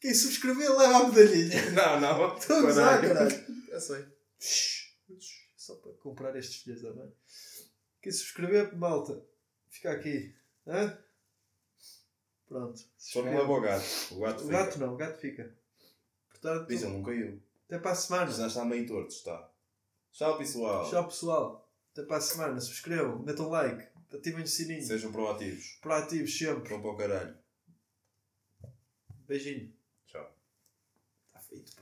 S1: Quem subscrever leva a medalhinha.
S2: Não, não.
S1: Estou a gozar,
S2: Caralho.
S1: caralho.
S2: Eu sei.
S1: Comprar estes filhos da mãe. Quem subscrever, malta, fica aqui. Hã? Pronto.
S2: Só não leva o gato. O gato
S1: O
S2: fica.
S1: gato não, o gato fica. Portanto,
S2: Diz, ele não caiu.
S1: até para a semana.
S2: Já está meio torto, está. Tchau, pessoal.
S1: Tchau pessoal. Até para a semana. Subscrevam, metam like, ativem o sininho.
S2: Sejam proativos.
S1: Proativos sempre.
S2: Vão para o caralho.
S1: Beijinho.
S2: Tchau.
S1: Está feito.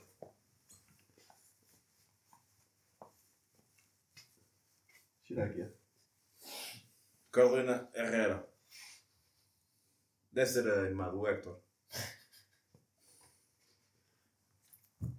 S1: Pá. Tira aqui.
S2: Carolina Herrera. Deve ser a irmã do Hector.